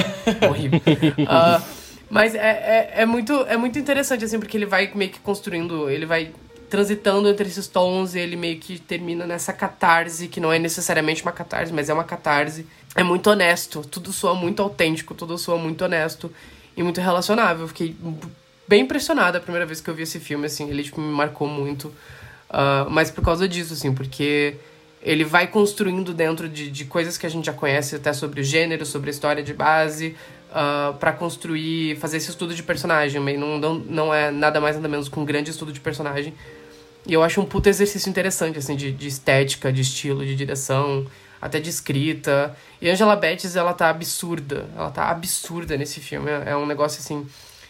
horrível. Uh, mas é, é, é, muito, é muito interessante, assim, porque ele vai meio que construindo, ele vai transitando entre esses tons ele meio que termina nessa catarse, que não é necessariamente uma catarse, mas é uma catarse. É muito honesto, tudo soa muito autêntico, tudo soa muito honesto e muito relacionável. Fiquei bem impressionada a primeira vez que eu vi esse filme, assim, ele tipo, me marcou muito. Uh, mas por causa disso, assim, porque ele vai construindo dentro de, de coisas que a gente já conhece, até sobre o gênero, sobre a história de base, uh, ah, para construir, fazer esse estudo de personagem. Não, não, não é nada mais nada menos que um grande estudo de personagem e eu acho um puto exercício interessante, assim, de, de estética, de estilo, de direção, até de escrita. E Angela Bettis, ela tá absurda. Ela tá absurda nesse filme. É um negócio, assim,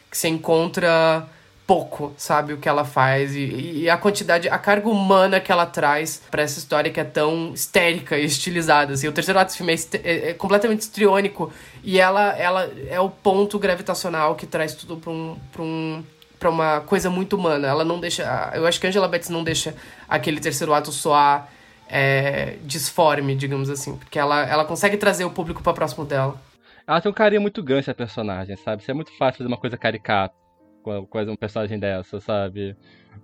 que você encontra pouco, sabe, o que ela faz e, e, a quantidade, a carga humana que ela traz para essa história que é tão histérica e estilizada, assim. O terceiro ato do filme é, é, é, completamente histriônico e ela, ela é o ponto gravitacional que traz tudo pra um, pra um para uma coisa muito humana. Ela não deixa. Eu acho que Angela Betts não deixa aquele terceiro ato soar é, disforme, digamos assim. Porque ela, ela consegue trazer o público para próximo dela. Ela tem um carinho muito gancho a personagem, sabe? Isso é muito fácil fazer uma coisa caricata com, com um personagem dessa, sabe?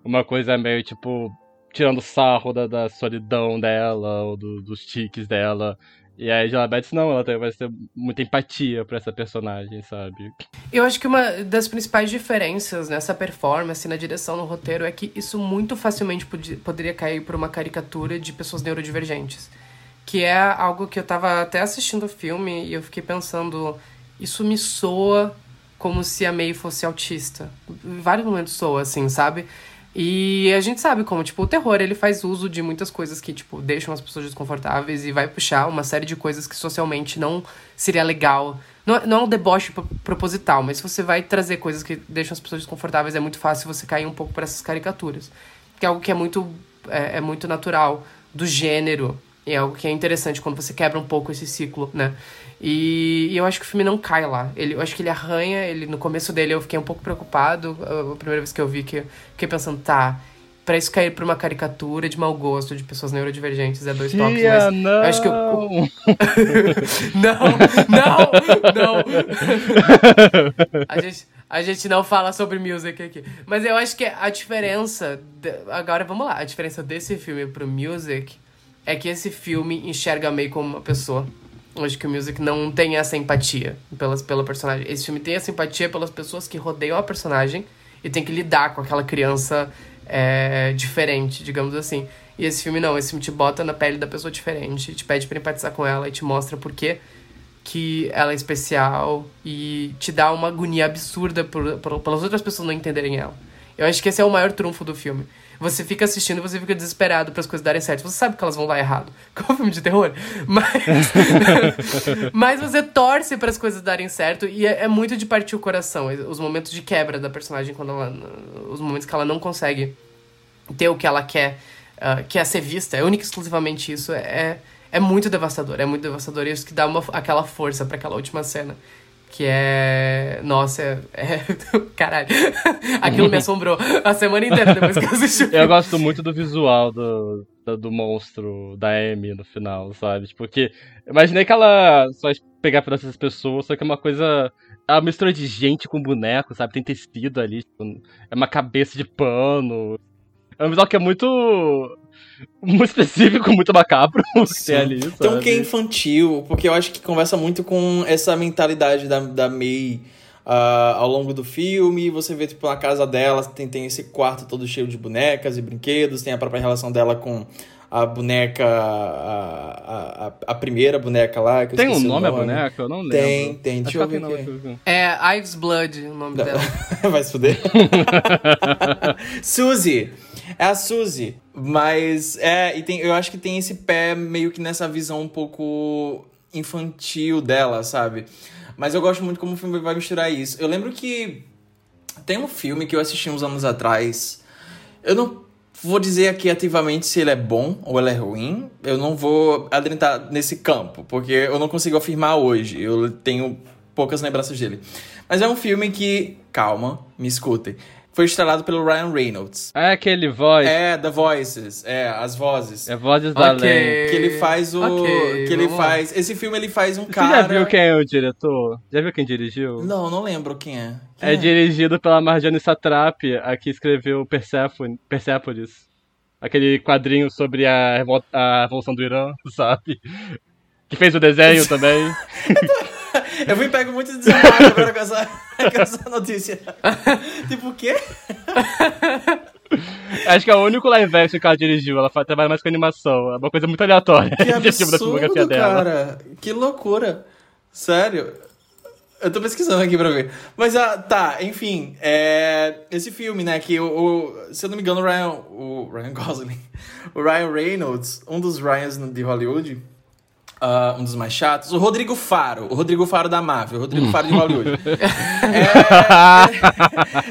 Uma coisa meio tipo. Tirando sarro da, da solidão dela, ou do, dos tiques dela. E a Angela Betts não, ela vai ter muita empatia pra essa personagem, sabe? Eu acho que uma das principais diferenças nessa performance, na direção, no roteiro, é que isso muito facilmente pod poderia cair por uma caricatura de pessoas neurodivergentes. Que é algo que eu tava até assistindo o filme e eu fiquei pensando, isso me soa como se a May fosse autista. Em vários momentos soa, assim, sabe? E a gente sabe como, tipo, o terror, ele faz uso de muitas coisas que, tipo, deixam as pessoas desconfortáveis e vai puxar uma série de coisas que socialmente não seria legal. Não, não é um deboche proposital, mas se você vai trazer coisas que deixam as pessoas desconfortáveis, é muito fácil você cair um pouco para essas caricaturas. Que é algo que é muito, é, é muito natural do gênero E é algo que é interessante quando você quebra um pouco esse ciclo, né? E, e eu acho que o filme não cai lá. Ele, eu acho que ele arranha, ele no começo dele eu fiquei um pouco preocupado. A, a primeira vez que eu vi, que fiquei pensando, tá, pra isso cair pra uma caricatura de mau gosto de pessoas neurodivergentes é dois Tia, toques, mas não. eu acho que eu... não, não, não. a, gente, a gente não fala sobre music aqui. Mas eu acho que a diferença. de- agora vamos lá. A diferença desse filme pro music é que esse filme enxerga meio como uma pessoa. Acho que o music não tem essa empatia pelas, pela personagem. Esse filme tem essa empatia pelas pessoas que rodeiam a personagem e tem que lidar com aquela criança é, diferente, digamos assim. E esse filme não, esse filme te bota na pele da pessoa diferente, te pede pra empatizar com ela e te mostra por que ela é especial e te dá uma agonia absurda por, por, pelas outras pessoas não entenderem ela. Eu acho que esse é o maior trunfo do filme. Você fica assistindo e você fica desesperado para as coisas darem certo. Você sabe que elas vão dar errado. Como um filme de terror. Mas, mas você torce para as coisas darem certo e é, é muito de partir o coração. Os momentos de quebra da personagem, quando ela, os momentos que ela não consegue ter o que ela quer, ah, que é ser vista, é única e exclusivamente isso, é, é muito devastador. É muito devastador. E isso que dá uma, aquela força para aquela última cena. Que é. Nossa, é. é- Caralho. Aquilo me assombrou a semana inteira depois que eu assisti Eu gosto muito do visual do, do, do monstro da Amy no final, sabe? Tipo, Porque eu imaginei que ela só ia pegar pedaços das pessoas, só que é uma coisa. É uma mistura de gente com boneco, sabe? Tem tecido ali, tipo, é uma cabeça de pano. É um visual que é muito. Muito específico, muito macabro que Sim. tem ali. Tem um sabe? que é infantil, porque eu acho que conversa muito com essa mentalidade da, da May ah, ao longo do filme. Você vê, tipo, na casa dela, tem, tem esse quarto todo cheio de bonecas e brinquedos, tem a própria relação dela com a boneca, a, a, a primeira boneca lá. Tem um o nome a boneca? Eu não lembro. Tem, tem. Acho Deixa eu ver não, aqui. deixa eu ver. É Ives Blood o nome dela. Vai se fuder. Suzy. É a Suzy. Mas, é, e tem, eu acho que tem esse pé meio que nessa visão um pouco infantil dela, sabe? Mas eu gosto muito como o filme vai misturar isso. Eu lembro que tem um filme que eu assisti uns anos atrás. Eu não vou dizer aqui ativamente se ele é bom ou ele é ruim. Eu não vou adentrar nesse campo, porque eu não consigo afirmar hoje. Eu tenho poucas lembranças dele. Mas é um filme que, calma, me escutem. Foi estrelado pelo Ryan Reynolds. É aquele voz. É, É, The Voices, é, as vozes. vozes da lei. Que ele faz o. Ok, que ele lá. faz. Esse filme ele faz um Você cara. já viu quem é o diretor? Já viu quem dirigiu? Não, não lembro quem é. Quem É dirigido pela Marjane Satrapi, a que escreveu Persephone, Persepolis. Aquele quadrinho sobre a, revol- a Revolução do Irã, sabe? Que fez o desenho também. Eu fui pego muito desanimado agora com essa, com essa notícia. tipo, o quê? Acho que é o único live action que ela dirigiu. Ela trabalha mais com animação. É uma coisa muito aleatória. Que tipo absurdo, dela. cara. Que loucura. Sério. Eu tô pesquisando aqui pra ver. Mas, ah, tá, enfim. É, esse filme, né, que o, o- Se eu não me engano, o Ryan... O Ryan Gosling. O Ryan Reynolds, um dos Ryans de Hollywood... ah, um dos mais chatos. O Rodrigo Faro. O Rodrigo Faro da Marvel. O Rodrigo Faro de Hollywood.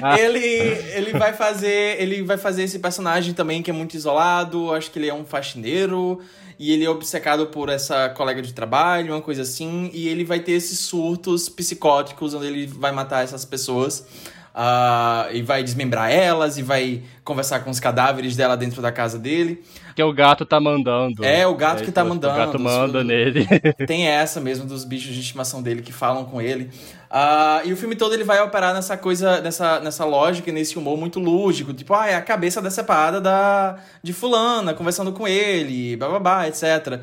É, ele, ele vai fazer ele vai fazer esse personagem também que é muito isolado acho que ele é um faxineiro e ele é obcecado por essa colega de trabalho uma coisa assim e ele vai ter esses surtos psicóticos onde ele vai matar essas pessoas ah, e vai desmembrar elas e vai conversar com os cadáveres dela dentro da casa dele Que o gato tá mandando. É, o gato que tá mandando, O gato manda isso- nele. tem essa mesmo dos bichos de estimação dele que falam com ele. Ah, e o filme todo ele vai operar nessa coisa, nessa, nessa lógica, e nesse humor muito lúdico. Tipo, ah, é a cabeça decepada da, de fulana, conversando com ele, bababá, etc.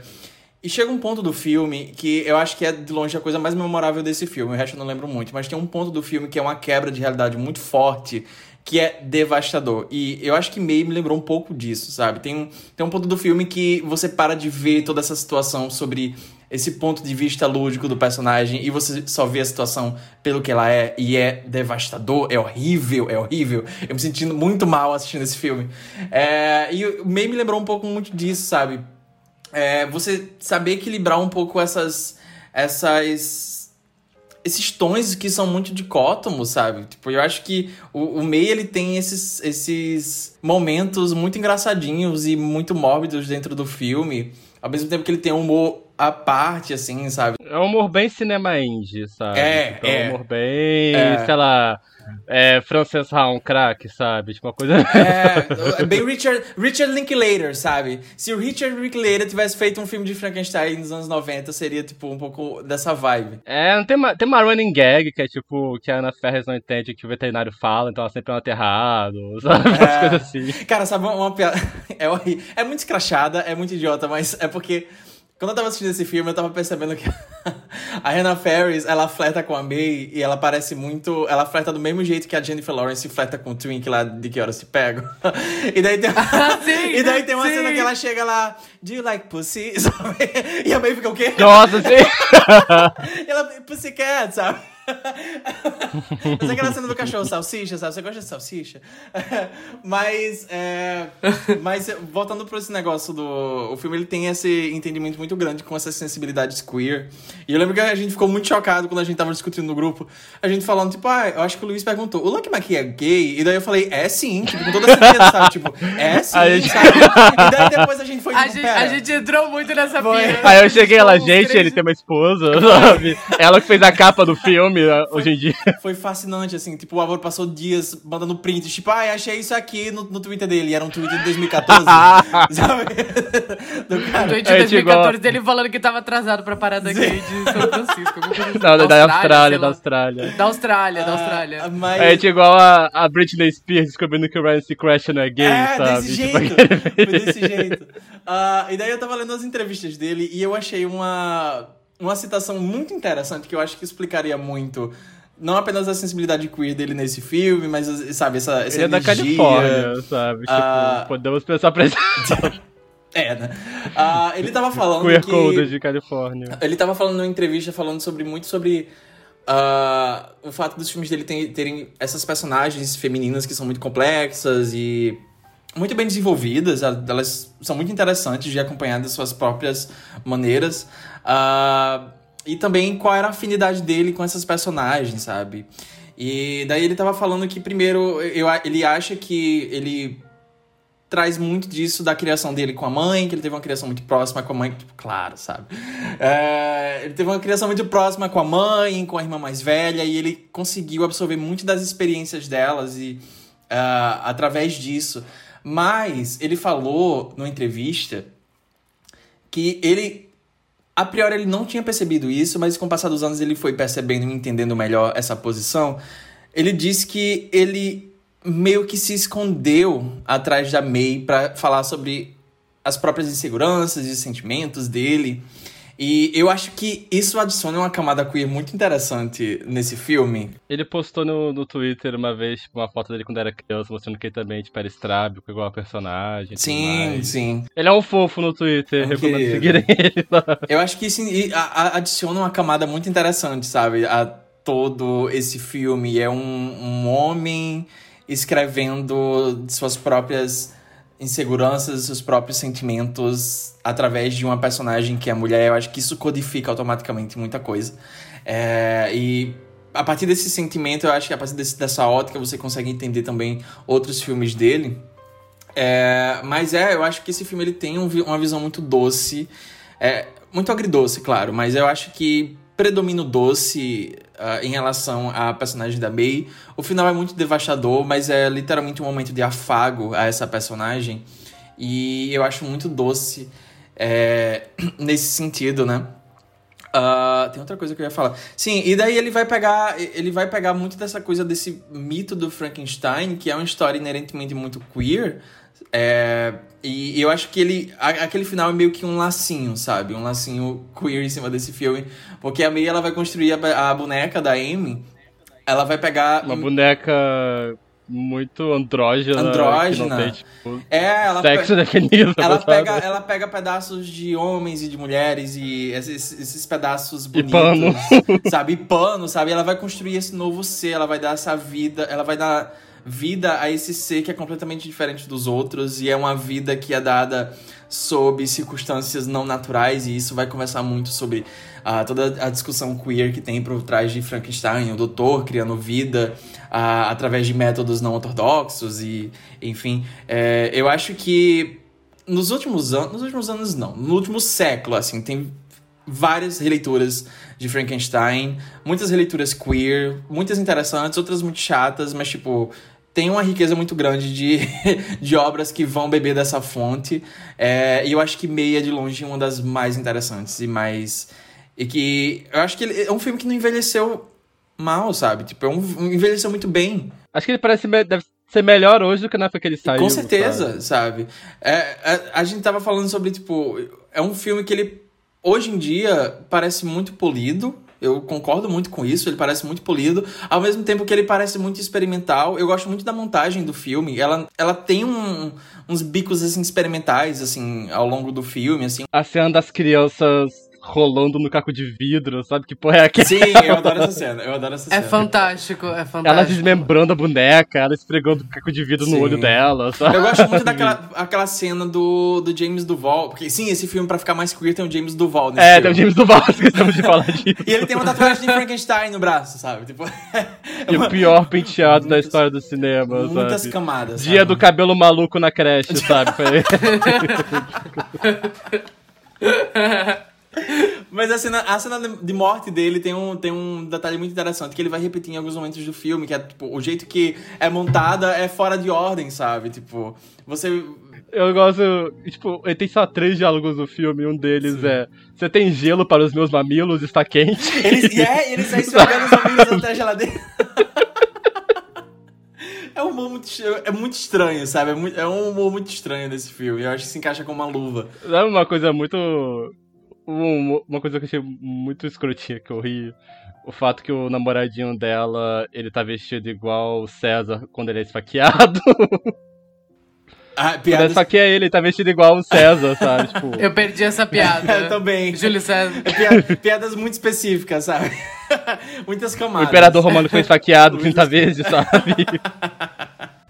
E chega um ponto do filme que eu acho que é de longe a coisa mais memorável desse filme. O resto eu não lembro muito. Mas tem um ponto do filme que é uma quebra de realidade muito forte que é devastador. E eu acho que May me lembrou um pouco disso, sabe? Tem um, tem um ponto do filme que você para de ver toda essa situação sobre esse ponto de vista lúdico do personagem e você só vê a situação pelo que ela é e é devastador, é horrível, é horrível. Eu me sentindo muito mal assistindo esse filme. É, e May me lembrou um pouco muito disso, sabe? É, você saber equilibrar um pouco essas essas esses tons que são muito dicótomos, sabe? Tipo, eu acho que o, o May, ele tem esses, esses momentos muito engraçadinhos e muito mórbidos dentro do filme. ao mesmo tempo que ele tem um humor à parte, assim, sabe? É um humor bem cinema indie, sabe? É, tipo, é. um humor bem, É. sei lá, é, Frances Ha, um crack, sabe? Tipo, uma coisa... É, é bem Richard, Richard Linklater, sabe? Se o Richard Linklater tivesse feito um filme de Frankenstein nos anos 90, seria, tipo, um pouco dessa vibe. É, tem uma, tem uma running gag que é tipo, que a Ana Ferres não entende o que o veterinário fala, então ela sempre é um aterrado, sabe? Umas É. coisas assim. Cara, sabe uma, uma piada? É horrível. É muito escrachada, é muito idiota, mas é porque. Quando eu tava assistindo esse filme, eu tava percebendo que a Hannah Ferris, ela flerta com a May e ela parece muito. Ela flerta do mesmo jeito que a Jennifer Lawrence flerta com o Twink lá de Que Horas Se Pegam. E daí tem, sim, e daí tem uma sim. cena que ela chega lá, Do you like pussy? Sabe? E a May fica o quê? Nossa, sim. E ela, Pussycat, sabe? Mas é aquela cena do cachorro salsicha, sabe? Você gosta de salsicha? Mas, é... Mas, voltando pra esse negócio do... O filme, ele tem esse entendimento muito grande com essas sensibilidades queer. E eu lembro que a gente ficou muito chocado quando a gente tava discutindo no grupo. A gente falando, tipo, ah, eu acho que o Luiz perguntou, o Lucky McKee é gay? E daí eu falei, é sim, tipo, com toda certeza, sabe? Tipo, é sim, A gente- sabe? E daí depois a gente foi, A tipo, gente, a gente entrou muito nessa Foi. pira. Aí eu cheguei lá, gente, ele tem uma esposa, sabe? Ela que fez a capa do filme hoje em dia. Foi fascinante, assim. Tipo, o Álvaro passou dias mandando print. Tipo, ai, achei isso aqui no, no Twitter dele. E era um Twitter de 2014. sabe? Do O cara. tweet de É, 2014 tipo, dele falando que tava atrasado pra parada gay de São Francisco. assim. Não, da, Austrália, da. Austrália. Da Austrália, da Ah, Austrália. mas... É tipo igual a, a Britney Spears descobrindo que o Ryan Seacrest não é gay, É, sabe? desse Tipo, jeito. Foi desse jeito. Ah, e daí eu tava lendo as entrevistas dele e eu achei uma, uma citação muito interessante que eu acho que explicaria muito. Não apenas a sensibilidade queer dele nesse filme, mas, sabe, essa, essa Ele é da energia. Califórnia, sabe? Tipo, Ah. podemos pensar pra É, né? Ah, ele tava falando queer que... code de Califórnia. Ele tava falando numa entrevista, falando sobre muito sobre ah, o fato dos filmes dele terem, terem essas personagens femininas que são muito complexas e muito bem desenvolvidas. Elas são muito interessantes de acompanhar das suas próprias maneiras. Ah, e também qual era a afinidade dele com essas personagens, sabe? E daí ele tava falando que, primeiro, eu, ele acha que ele traz muito disso da criação dele com a mãe, que ele teve uma criação muito próxima com a mãe, tipo, claro, sabe? É, ele teve uma criação muito próxima com a mãe, com a irmã mais velha, e ele conseguiu absorver muito das experiências delas e ah, através disso. Mas ele falou numa entrevista que ele a priori ele não tinha percebido isso, mas com o passar dos anos ele foi percebendo e entendendo melhor essa posição. Ele disse que ele meio que se escondeu atrás da May para falar sobre as próprias inseguranças e sentimentos dele. E eu acho que isso adiciona uma camada queer muito interessante nesse filme. Ele postou no, no Twitter uma vez tipo, uma foto dele quando era criança, mostrando que ele também tipo, era estrábico, igual a personagem. Sim, sim. Ele é um fofo no Twitter, um recomendo seguirem ele lá. Eu acho que isso adiciona uma camada muito interessante, sabe? A todo esse filme. É um, um homem escrevendo suas próprias inseguranças, seus próprios sentimentos através de uma personagem que é mulher. Eu acho que isso codifica automaticamente muita coisa. É, e a partir desse sentimento, eu acho que a partir desse- dessa ótica você consegue entender também outros filmes dele. É, mas é, eu acho que esse filme ele tem um uma visão muito doce, é, muito agridoce, claro, mas eu acho que predomina o doce ah, em relação à personagem da May. O final é muito devastador, mas é literalmente um momento de afago a essa personagem. E eu acho muito doce é, nesse sentido, né? Ah, tem outra coisa que eu ia falar. Sim, e daí ele vai pegar. Ele vai pegar muito dessa coisa desse mito do Frankenstein, que é uma história inerentemente muito queer. É, e eu acho que ele. a- aquele final é meio que um lacinho, sabe? Um lacinho queer em cima desse filme. Porque a May ela vai construir a, a boneca da Amy. Ela vai pegar. Uma boneca muito andrógena. Andrógena. Tem, tipo, É, ela sexo definido. Ela sabe? pega, ela pega pedaços de homens e de mulheres e esses, esses pedaços E bonitos. pano. Sabe? E pano, sabe? Ela vai construir esse novo ser, ela vai dar essa vida, ela vai dar vida a esse ser que é completamente diferente dos outros e é uma vida que é dada sob circunstâncias não naturais e isso vai conversar muito sobre ah, toda a discussão queer que tem por trás de Frankenstein, o doutor criando vida ah, através de métodos não ortodoxos e enfim, é, eu acho que nos últimos anos, nos últimos anos não, no último século, assim, tem várias releituras de Frankenstein, muitas releituras queer, muitas interessantes, outras muito chatas, mas tipo, tem uma riqueza muito grande de, de obras que vão beber dessa fonte. É, e eu acho que Meia, de longe, é uma das mais interessantes e mais. E que. Eu acho que ele, é um filme que não envelheceu mal, sabe? Tipo, é um, envelheceu muito bem. Acho que ele parece deve ser melhor hoje do que na época que ele saiu. Com certeza, sabe? sabe? É, a, a gente tava falando sobre, tipo, é um filme que ele, hoje em dia, parece muito polido, eu concordo muito com isso, ele parece muito polido, ao mesmo tempo que ele parece muito experimental. Eu gosto muito da montagem do filme. Ela, ela tem um, uns bicos assim experimentais assim ao longo do filme, assim. A cena das crianças rolando no caco de vidro, sabe? Que porra é aquela? Sim, eu adoro essa cena, eu adoro essa é cena. Fantástico, é fantástico, Ela desmembrando a boneca, ela esfregando o caco de vidro sim. no olho dela, sabe? Eu gosto muito daquela aquela cena do, do James Duval, porque sim, esse filme, pra ficar mais queer, tem o James Duval nesse É, filme. tem o James Duval, esquecemos de falar disso. e ele tem uma tatuagem de Frankenstein no braço, sabe? Tipo, é e o pior penteado muitas, da história do cinema, Muitas sabe? camadas, Dia sabe? do cabelo maluco na creche, sabe? Mas a cena, a cena de morte dele tem um, tem um detalhe muito interessante que ele vai repetir em alguns momentos do filme, que é tipo, o jeito que é montada é fora de ordem, sabe? Tipo, você. Eu gosto. Tipo, ele tem só três diálogos no filme, um deles Sim. é. Você tem gelo para os meus mamilos, está quente. Ele, é, ele sai esfregando os mamilos até a geladeira. É um humor muito, é muito estranho, sabe? É, muito, é um humor muito estranho nesse filme. Eu acho que se encaixa com uma luva. É uma coisa muito uma coisa que eu achei muito escrotinha que eu ri. O fato que o namoradinho dela, ele tá vestido igual o César quando ele é esfaqueado. Ah, piadas... Quando esfaqueia ele, ele tá vestido igual o César, sabe? Tipo... Eu perdi essa piada. eu também. Júlio César. Piadas, piadas muito específicas, sabe? Muitas camadas. O imperador romano foi esfaqueado 30 vezes, sabe?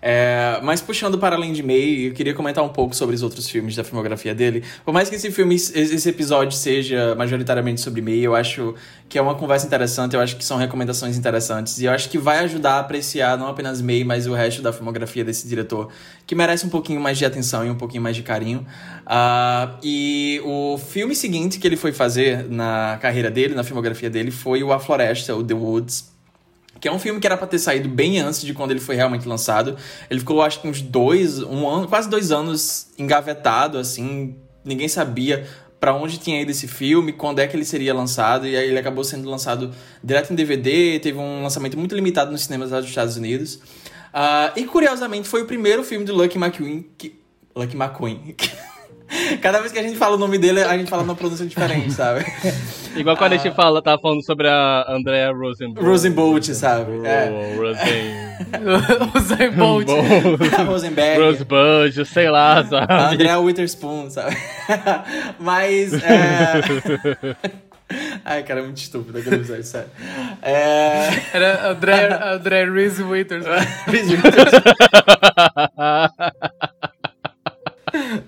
É, mas puxando para além de May, eu queria comentar um pouco sobre os outros filmes da filmografia dele. Por mais que esse filme, esse episódio seja majoritariamente sobre May, eu acho que é uma conversa interessante, eu acho que são recomendações interessantes. E eu acho que vai ajudar a apreciar não apenas May, mas o resto da filmografia desse diretor, que merece um pouquinho mais de atenção e um pouquinho mais de carinho. Uh, e o filme seguinte que ele foi fazer na carreira dele, na filmografia dele, foi o A Floresta, o The Woods que é um filme que era para ter saído bem antes de quando ele foi realmente lançado. Ele ficou, acho que uns dois, um ano, quase dois anos engavetado, assim, ninguém sabia para onde tinha ido esse filme, quando é que ele seria lançado, e aí ele acabou sendo lançado direto em DVD, teve um lançamento muito limitado nos cinemas dos Estados Unidos. Uh, e curiosamente foi o primeiro filme do Lucky McQueen que. Lucky McQueen. Cada vez que a gente fala o nome dele, a gente fala numa pronúncia diferente, sabe? Igual quando ah. a gente fala, tava falando sobre a Andrea Rosenbolt. Rosenbolt, sabe? É. Rosen... Rosenbolt. Rosenberg. Rosebud, sei lá, sabe? A Andrea Witherspoon, sabe? Mas, é... Ai, cara, é muito estúpido aquele episódio, sério. É... Era André, André Reese Witherspoon. Reese Witherspoon.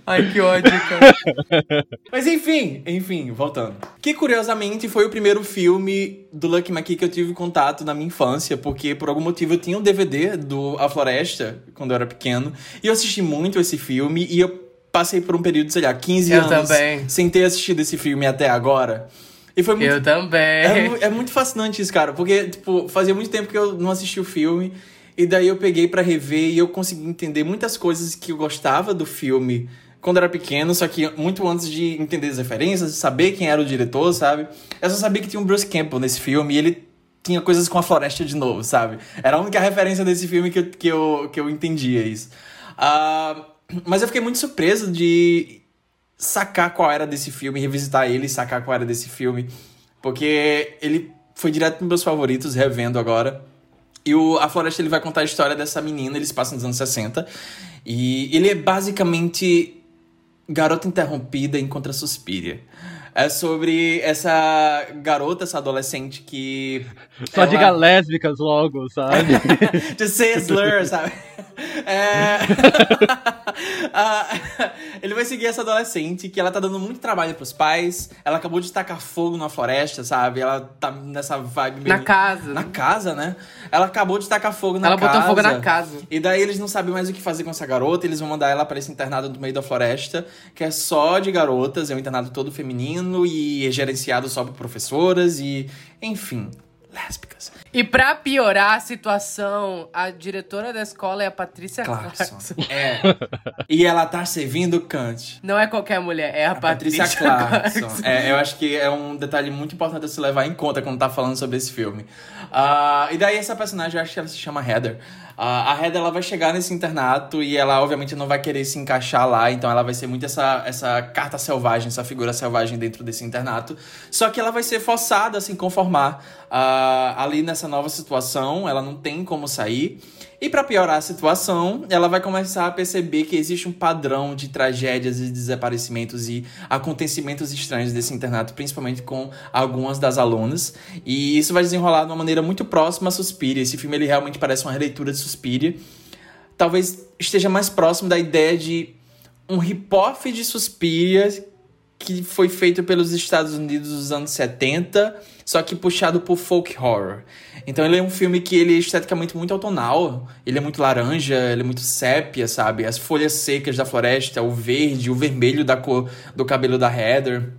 Ai, que ódio, cara. Mas enfim, enfim, voltando. Que curiosamente foi o primeiro filme do Lucky McKee que eu tive contato na minha infância, porque por algum motivo eu tinha um DVD do A Floresta quando eu era pequeno, e eu assisti muito esse filme e eu passei por um período, sei lá, 15 eu anos também. sem ter assistido esse filme até agora. E foi muito, eu também. É, é muito fascinante isso, cara, porque tipo, fazia muito tempo que eu não assisti o filme. E daí eu peguei para rever e eu consegui entender muitas coisas que eu gostava do filme quando era pequeno, só que muito antes de entender as referências, de saber quem era o diretor, sabe? Eu só sabia que tinha um Bruce Campbell nesse filme e ele tinha coisas com a floresta de novo, sabe? Era a única referência desse filme que eu, que eu, que eu entendia isso. Uh, mas eu fiquei muito surpreso de sacar qual era desse filme, revisitar ele e sacar qual era desse filme, porque ele foi direto nos meus favoritos, revendo agora. E o, a Floresta ele vai contar a história dessa menina, eles passam nos anos 60. E ele é basicamente Garota Interrompida encontra Suspiria. É sobre essa garota, essa adolescente que. Só ela... diga lésbicas logo, sabe? Just say slur, sabe? É... Ah, ele vai seguir essa adolescente que ela tá dando muito trabalho pros pais. Ela acabou de tacar fogo na floresta, sabe? Ela tá nessa vibe Na casa. Na casa, né? Ela acabou de tacar fogo na Ela casa. botou fogo na casa. E daí eles não sabem mais o que fazer com essa garota. Eles vão mandar ela para esse internado no meio da floresta, que é só de garotas. É um internado todo feminino e é gerenciado só por professoras e, enfim, lésbicas. E pra piorar a situação, a diretora da escola é a Patrícia Clarkson. Clarkson. É. E ela tá servindo Kant. Não é qualquer mulher, é a, A Patrícia Patrícia, Clarkson. Clarkson. É, eu acho que é um detalhe muito importante a se levar em conta quando tá falando sobre esse filme. Ah, e daí essa personagem, eu acho que ela se chama Heather. Ah, a Heather, ela vai chegar nesse internato e ela, obviamente, não vai querer se encaixar lá. Então, ela vai ser muito essa, essa carta selvagem, essa figura selvagem dentro desse internato. Só que ela vai ser forçada a se conformar ah, ali nessa nova situação. Ela não tem como sair. E para piorar a situação, ela vai começar a perceber que existe um padrão de tragédias e desaparecimentos e acontecimentos estranhos desse internato, principalmente com algumas das alunas. E isso vai desenrolar de uma maneira muito próxima a Suspiria. Esse filme ele realmente parece uma releitura de Suspiria. Talvez esteja mais próximo da ideia de um rip-off de Suspiria que foi feito pelos Estados Unidos dos anos 70, só que puxado por folk horror. Então ele é um filme que ele é esteticamente muito autonal, ele é muito laranja, ele é muito sépia, sabe? As folhas secas da floresta, o verde, o vermelho da cor do cabelo da Heather.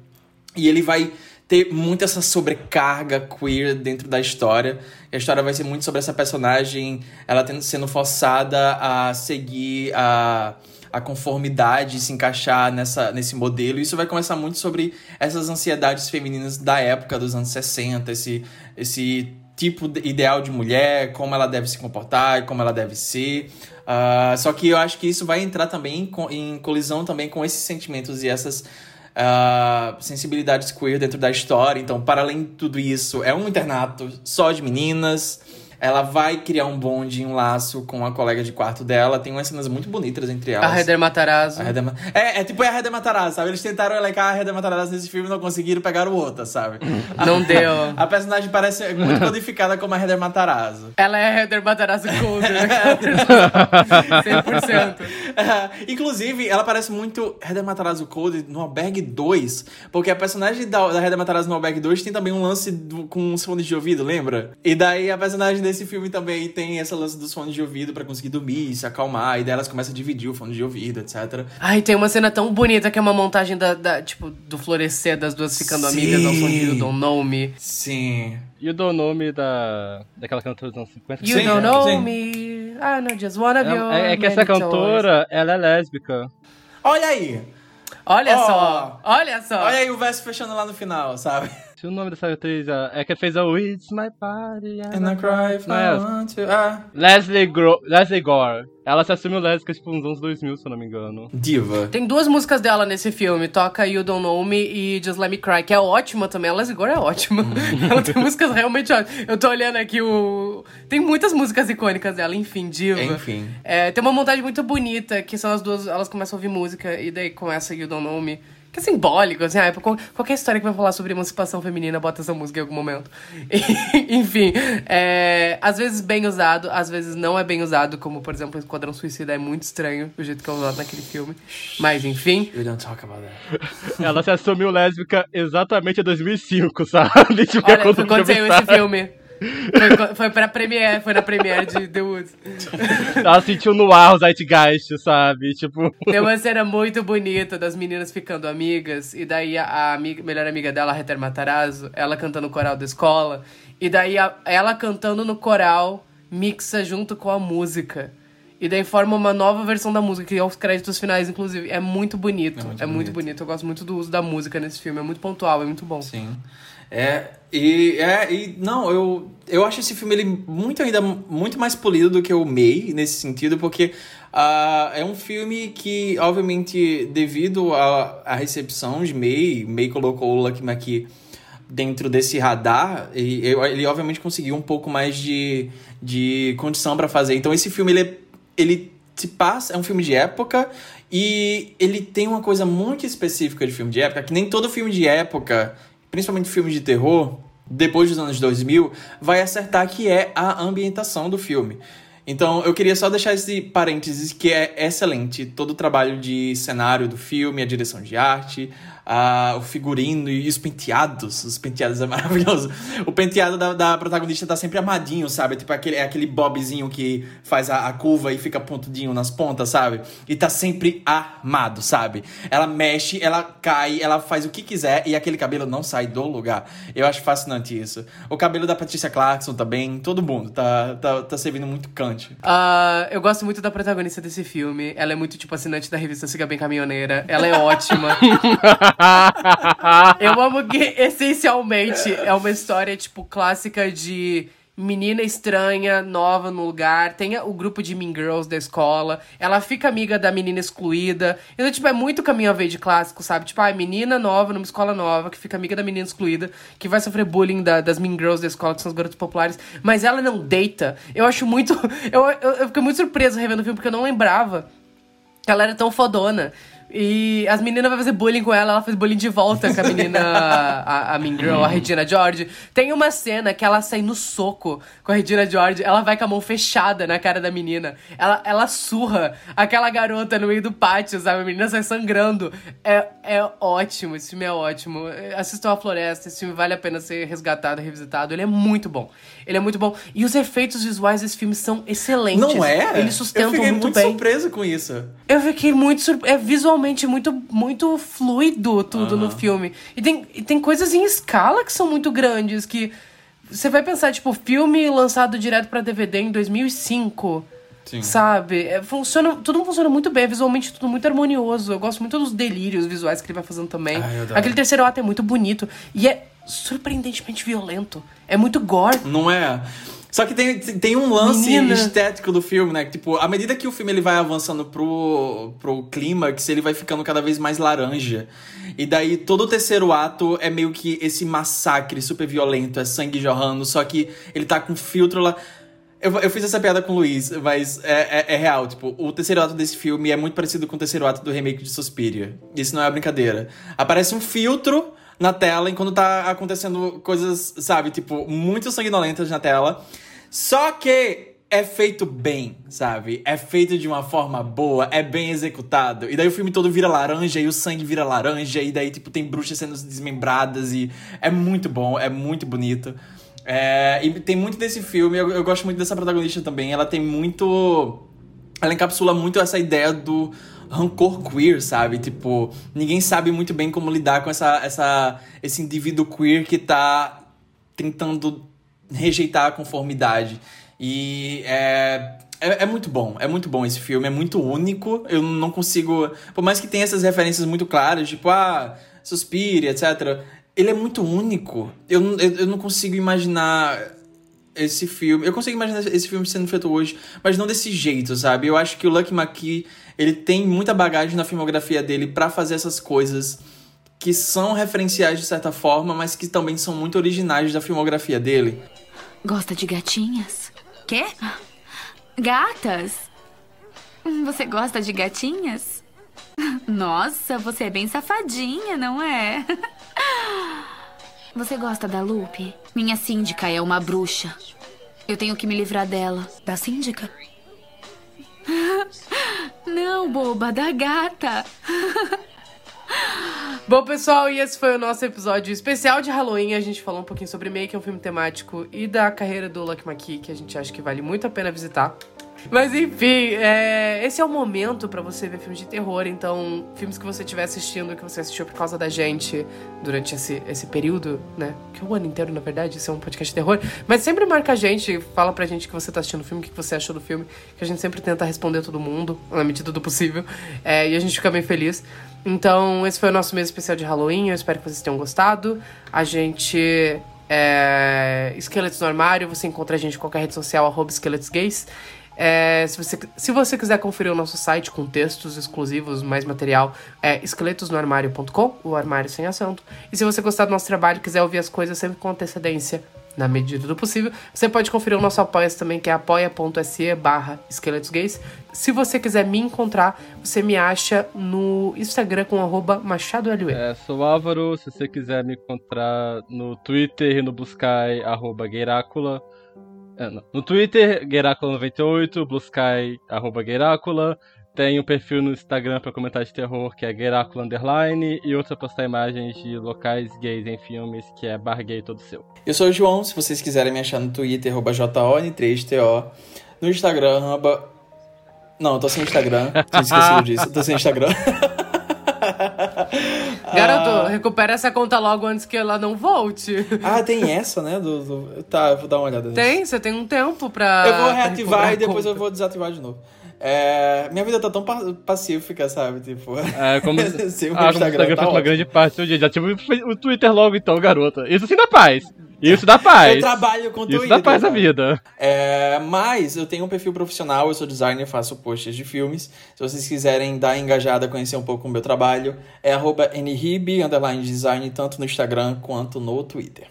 E ele vai ter muito essa sobrecarga queer dentro da história. E a história vai ser muito sobre essa personagem, ela tendo, sendo forçada a seguir a a conformidade, se encaixar nessa, nesse modelo. Isso vai começar muito sobre essas ansiedades femininas da época dos anos 60, esse, esse tipo de ideal de mulher, como ela deve se comportar, como ela deve ser. Uh, só que eu acho que isso vai entrar também em, em colisão também com esses sentimentos e essas uh, sensibilidades queer dentro da história. Então, para além de tudo isso, é um internato só de meninas. Ela vai criar um bonde, um laço com a colega de quarto dela. Tem umas cenas muito bonitas entre elas. A Heather Matarazzo. A Ma- É, é tipo a Heather Matarazzo, sabe? Eles tentaram elencar a Heather Matarazzo nesse filme e não conseguiram pegar o outra, sabe? Não deu. A personagem parece muito codificada como a Heather Matarazzo. Ela é a Heather Matarazzo Coulter. 100%. Inclusive, ela parece muito Heather Matarazzo Code no Albergue 2, porque a personagem da, da Heather Matarazzo no Albergue 2 tem também um lance do- com os fones de ouvido, lembra? E daí a personagem desse filme também tem esse lance dos fones de ouvido pra conseguir dormir, se acalmar, e daí elas começam a dividir o fone de ouvido, etc. Ai, tem uma cena tão bonita que é uma montagem da, da, tipo, do florescer das duas ficando Sim. amigas ao som de You Don't Know Me. Sim. E o do nome da, daquela cantora dos anos 50? You Sim, Don't é, Know sim. Me. I know just one of your É, é que essa cantora, ela é lésbica. Olha aí! Olha Ó. só, olha só. Olha aí o verso fechando lá no final, sabe? Se o nome dessa atriz é é que fez a It's My Body And I cry if I é want to. Ah. Leslie, Gro Leslie Gore. Ela se assumiu lésbica tipo uns anos 2000, se eu não me engano. Diva. Tem duas músicas dela nesse filme, toca You Don't Know Me e Just Let Me Cry, que é ótima também. A Leslie Gore é ótima. Ela tem músicas realmente ótimas. Eu tô olhando aqui o... Tem muitas músicas icônicas dela, enfim, diva. Enfim. É, tem uma montagem muito bonita, que são as duas, elas começam a ouvir música e daí começa You Don't Know Me. Que é simbólico, assim, ah, qual- qualquer história que vai falar sobre emancipação feminina bota essa música em algum momento. Enfim, é, às vezes bem usado, às vezes não é bem usado, como por exemplo o Esquadrão Suicida é muito estranho o jeito que é usado naquele filme. Mas enfim, We don't talk about that. Ela se assumiu lésbica exatamente em 2005, sabe? Tipo, olha, foi quando saiu esse filme. Foi, pra Premiere, foi na Premiere de The Woods. Ela sentiu no ar o Zeitgeist, sabe? Tipo, Tem uma cena muito bonita das meninas ficando amigas, e daí a, a amiga- melhor amiga dela, a Heather Matarazzo, ela cantando no coral da escola, e daí a- ela cantando no coral mixa junto com a música. E daí forma uma nova versão da música, que é os créditos finais, inclusive. É muito bonito. É muito, muito bonito. Eu gosto muito do uso da música nesse filme. É muito pontual, é muito bom. Sim. É, e, é, e não, eu, eu acho esse filme ele muito ainda muito mais polido do que o May nesse sentido, porque ah, é um filme que, obviamente, devido à recepção de May, May colocou o Lucky McKee dentro desse radar, e ele obviamente conseguiu um pouco mais de, de condição para fazer. Então esse filme ele, ele se passa, é um filme de época e ele tem uma coisa muito específica de filme de época, que nem todo filme de época, principalmente filme de terror, depois dos anos 2000, vai acertar que é a ambientação do filme. Então, eu queria só deixar esse parênteses que é excelente. Todo o trabalho de cenário do filme, a direção de arte, a, o figurino e os penteados. Os penteados é maravilhoso. O penteado da, da protagonista tá sempre amadinho, sabe? Tipo, aquele, é aquele bobzinho que faz a, a, curva e fica pontudinho nas pontas, sabe? E tá sempre armado, sabe? Ela mexe, ela cai, ela faz o que quiser e aquele cabelo não sai do lugar. Eu acho fascinante isso. O cabelo da Patricia Clarkson também, todo mundo tá, tá, tá servindo muito cante. Uh, eu gosto muito da protagonista desse filme. Ela é muito, tipo, assinante da revista Siga Bem Caminhoneira. Ela é ótima. eu amo que, essencialmente, é uma história, tipo, clássica de menina estranha, nova no lugar, tem o grupo de Mean Girls da escola, ela fica amiga da menina excluída. Então, tipo, é muito caminho a ver de clássico, sabe? Tipo, a menina nova numa escola nova, que fica amiga da menina excluída, que vai sofrer bullying da, das Mean Girls da escola, que são os garotos populares, mas ela não deita. Eu acho muito. Eu, eu, eu fiquei muito surpreso revendo o filme, porque eu não lembrava ela era tão fodona. E as meninas vão fazer bullying com ela, ela faz bullying de volta com a menina, a, a Mean Girl, a Regina George. Tem uma cena que ela sai no soco com a Regina George, ela vai com a mão fechada na cara da menina. Ela, ela surra aquela garota no meio do pátio, sabe? A menina sai sangrando. É, é ótimo, esse filme é ótimo. Assistam a Floresta, esse filme vale a pena ser resgatado revisitado. Ele é muito bom. Ele é muito bom. E os efeitos visuais desse filme são excelentes. Não é? Eles sustentam Eu fiquei muito, muito bem. surpreso com isso. Eu fiquei muito surpreso. É visualmente muito, muito fluido tudo no filme. E tem, e tem coisas em escala que são muito grandes, que você vai pensar, tipo, filme lançado direto para DVD em 2005. Sim. Sabe? É, funciona, tudo funciona muito bem, visualmente tudo muito harmonioso. Eu gosto muito dos delírios visuais que ele vai fazendo também. Ai. Aquele terceiro ato é muito bonito. E é surpreendentemente violento. É muito gore. Não é? Só que tem, tem um lance Menina. estético do filme, né? Que, tipo, à medida que o filme ele vai avançando pro, pro clímax, ele vai ficando cada vez mais laranja. E daí todo o terceiro ato é meio que esse massacre super violento, é sangue jorrando, só que ele tá com filtro lá. Eu, eu fiz essa piada com o Luiz, mas é, é, é real. Tipo, o terceiro ato desse filme é muito parecido com o terceiro ato do remake de Suspiria. Isso não é brincadeira. Aparece um filtro na tela enquanto tá acontecendo coisas, sabe, tipo, muito sanguinolentas na tela. Só que é feito bem, sabe? É feito de uma forma boa, é bem executado. E daí o filme todo vira laranja e o sangue vira laranja, e daí, tipo, tem bruxas sendo desmembradas e é muito bom, é muito bonito. É, e tem muito desse filme, eu, eu gosto muito dessa protagonista também. Ela tem muito. Ela encapsula muito essa ideia do rancor queer, sabe? Tipo, ninguém sabe muito bem como lidar com essa, essa, esse indivíduo queer que tá tentando rejeitar a conformidade. E é, é, é muito bom, é muito bom esse filme, é muito único. Eu não consigo. Por mais que tenha essas referências muito claras, tipo, ah, Suspire, etc. Ele é muito único. Eu, eu, eu não consigo imaginar esse filme. Eu consigo imaginar esse filme sendo feito hoje, mas não desse jeito, sabe? Eu acho que o Lucky McKee, ele tem muita bagagem na filmografia dele para fazer essas coisas que são referenciais de certa forma, mas que também são muito originais da filmografia dele. Gosta de gatinhas? Quê? Gatas? Você gosta de gatinhas? Nossa, você é bem safadinha, não é? Você gosta da Lupe? Minha síndica é uma bruxa. Eu tenho que me livrar dela. Da síndica? Não, boba, da gata. Bom, pessoal, e esse foi o nosso episódio especial de Halloween. A gente falou um pouquinho sobre Make, que é um filme temático, e da carreira do Lucky McKee, que a gente acha que vale muito a pena visitar. Mas enfim, é, esse é o momento pra você ver filmes de terror. Então, filmes que você estiver assistindo, que você assistiu por causa da gente durante esse, esse período, né? Que é o ano inteiro, na verdade, isso é um podcast de terror. Mas sempre marca a gente, fala pra gente que você tá assistindo o filme, o que você achou do filme, que a gente sempre tenta responder todo mundo, na medida do possível. É, e a gente fica bem feliz. Então, esse foi o nosso mês especial de Halloween. Eu espero que vocês tenham gostado. A gente. É, Esqueletos no Armário, você encontra a gente em qualquer rede social, arroba Esqueletos Gays. É, se, você, se você quiser conferir o nosso site com textos exclusivos, mais material, é esqueletosnoarmário.com, o armário sem acento. E se você gostar do nosso trabalho e quiser ouvir as coisas sempre com antecedência, na medida do possível, você pode conferir o nosso apoia também, que é apoia.se barra. Se você quiser me encontrar, você me acha no Instagram com arroba machadoLE. É, sou o Álvaro, se você quiser me encontrar no Twitter e no Buscai, arroba Gueirácula. É. No Twitter, Gueracula98, Blue Sky, arroba Gueracula. Tem um perfil no Instagram pra comentar de terror, que é Gueracula Underline. E outro pra postar imagens de locais gays em filmes, que é Bar Gay Todo Seu. Eu sou o João, se vocês quiserem me achar no Twitter, arroba JON3TO. No Instagram, arroba... Não, eu tô sem Instagram. Tinha esquecido disso. Eu tô sem Instagram. Garoto, recupera essa conta logo antes que ela não volte. Ah, tem essa, né? Do, do- Tá, eu vou dar uma olhada nisso. Tem, você tem um tempo pra. Eu vou reativar e depois eu vou desativar de novo. É, minha vida tá tão pa- pacífica, sabe? Tipo. É, como, Sim, o ah, como o Instagram Instagram tá uma grande parte do dia. Já tive o Twitter logo então, garota. Isso sim dá paz. Isso dá paz. Eu trabalho com Isso Twitter. dá paz na cara. vida. É, mas eu tenho um perfil profissional, eu sou designer, faço posts de filmes. Se vocês quiserem dar engajada, conhecer um pouco o meu trabalho, é arroba nrib, underline design, tanto no Instagram quanto no Twitter.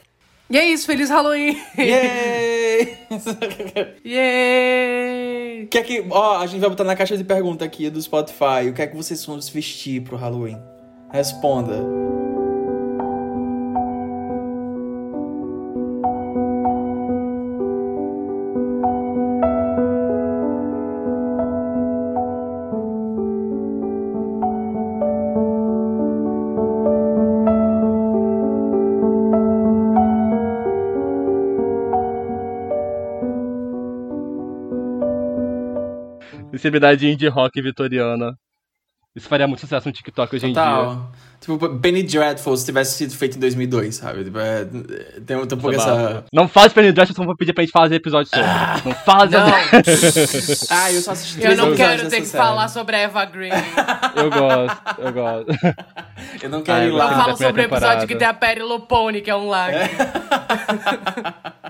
E é isso, feliz Halloween! Yay! Yay! O que é que. Ó, a gente vai botar na caixa de pergunta aqui do Spotify. O que é que vocês vão se vestir pro Halloween? Responda. Sensibilidade indie rock vitoriana. Isso faria muito sucesso no TikTok hoje em dia. Total. Tipo, Penny Dreadful se tivesse sido feito em 2002, sabe? Tipo, é, tem, tem um pouco essa. Não de Penny Dreadful, senão vou pedir pra gente fazer episódio sobre. não fala de Não, Ah, eu só assisti eu não quero ter que série. falar sobre a Eva Green. Eu gosto, eu gosto. Eu não quero Ah, ir eu Eu lá. gostei falo sobre o episódio que tem a Perry Lupone, que é um lago.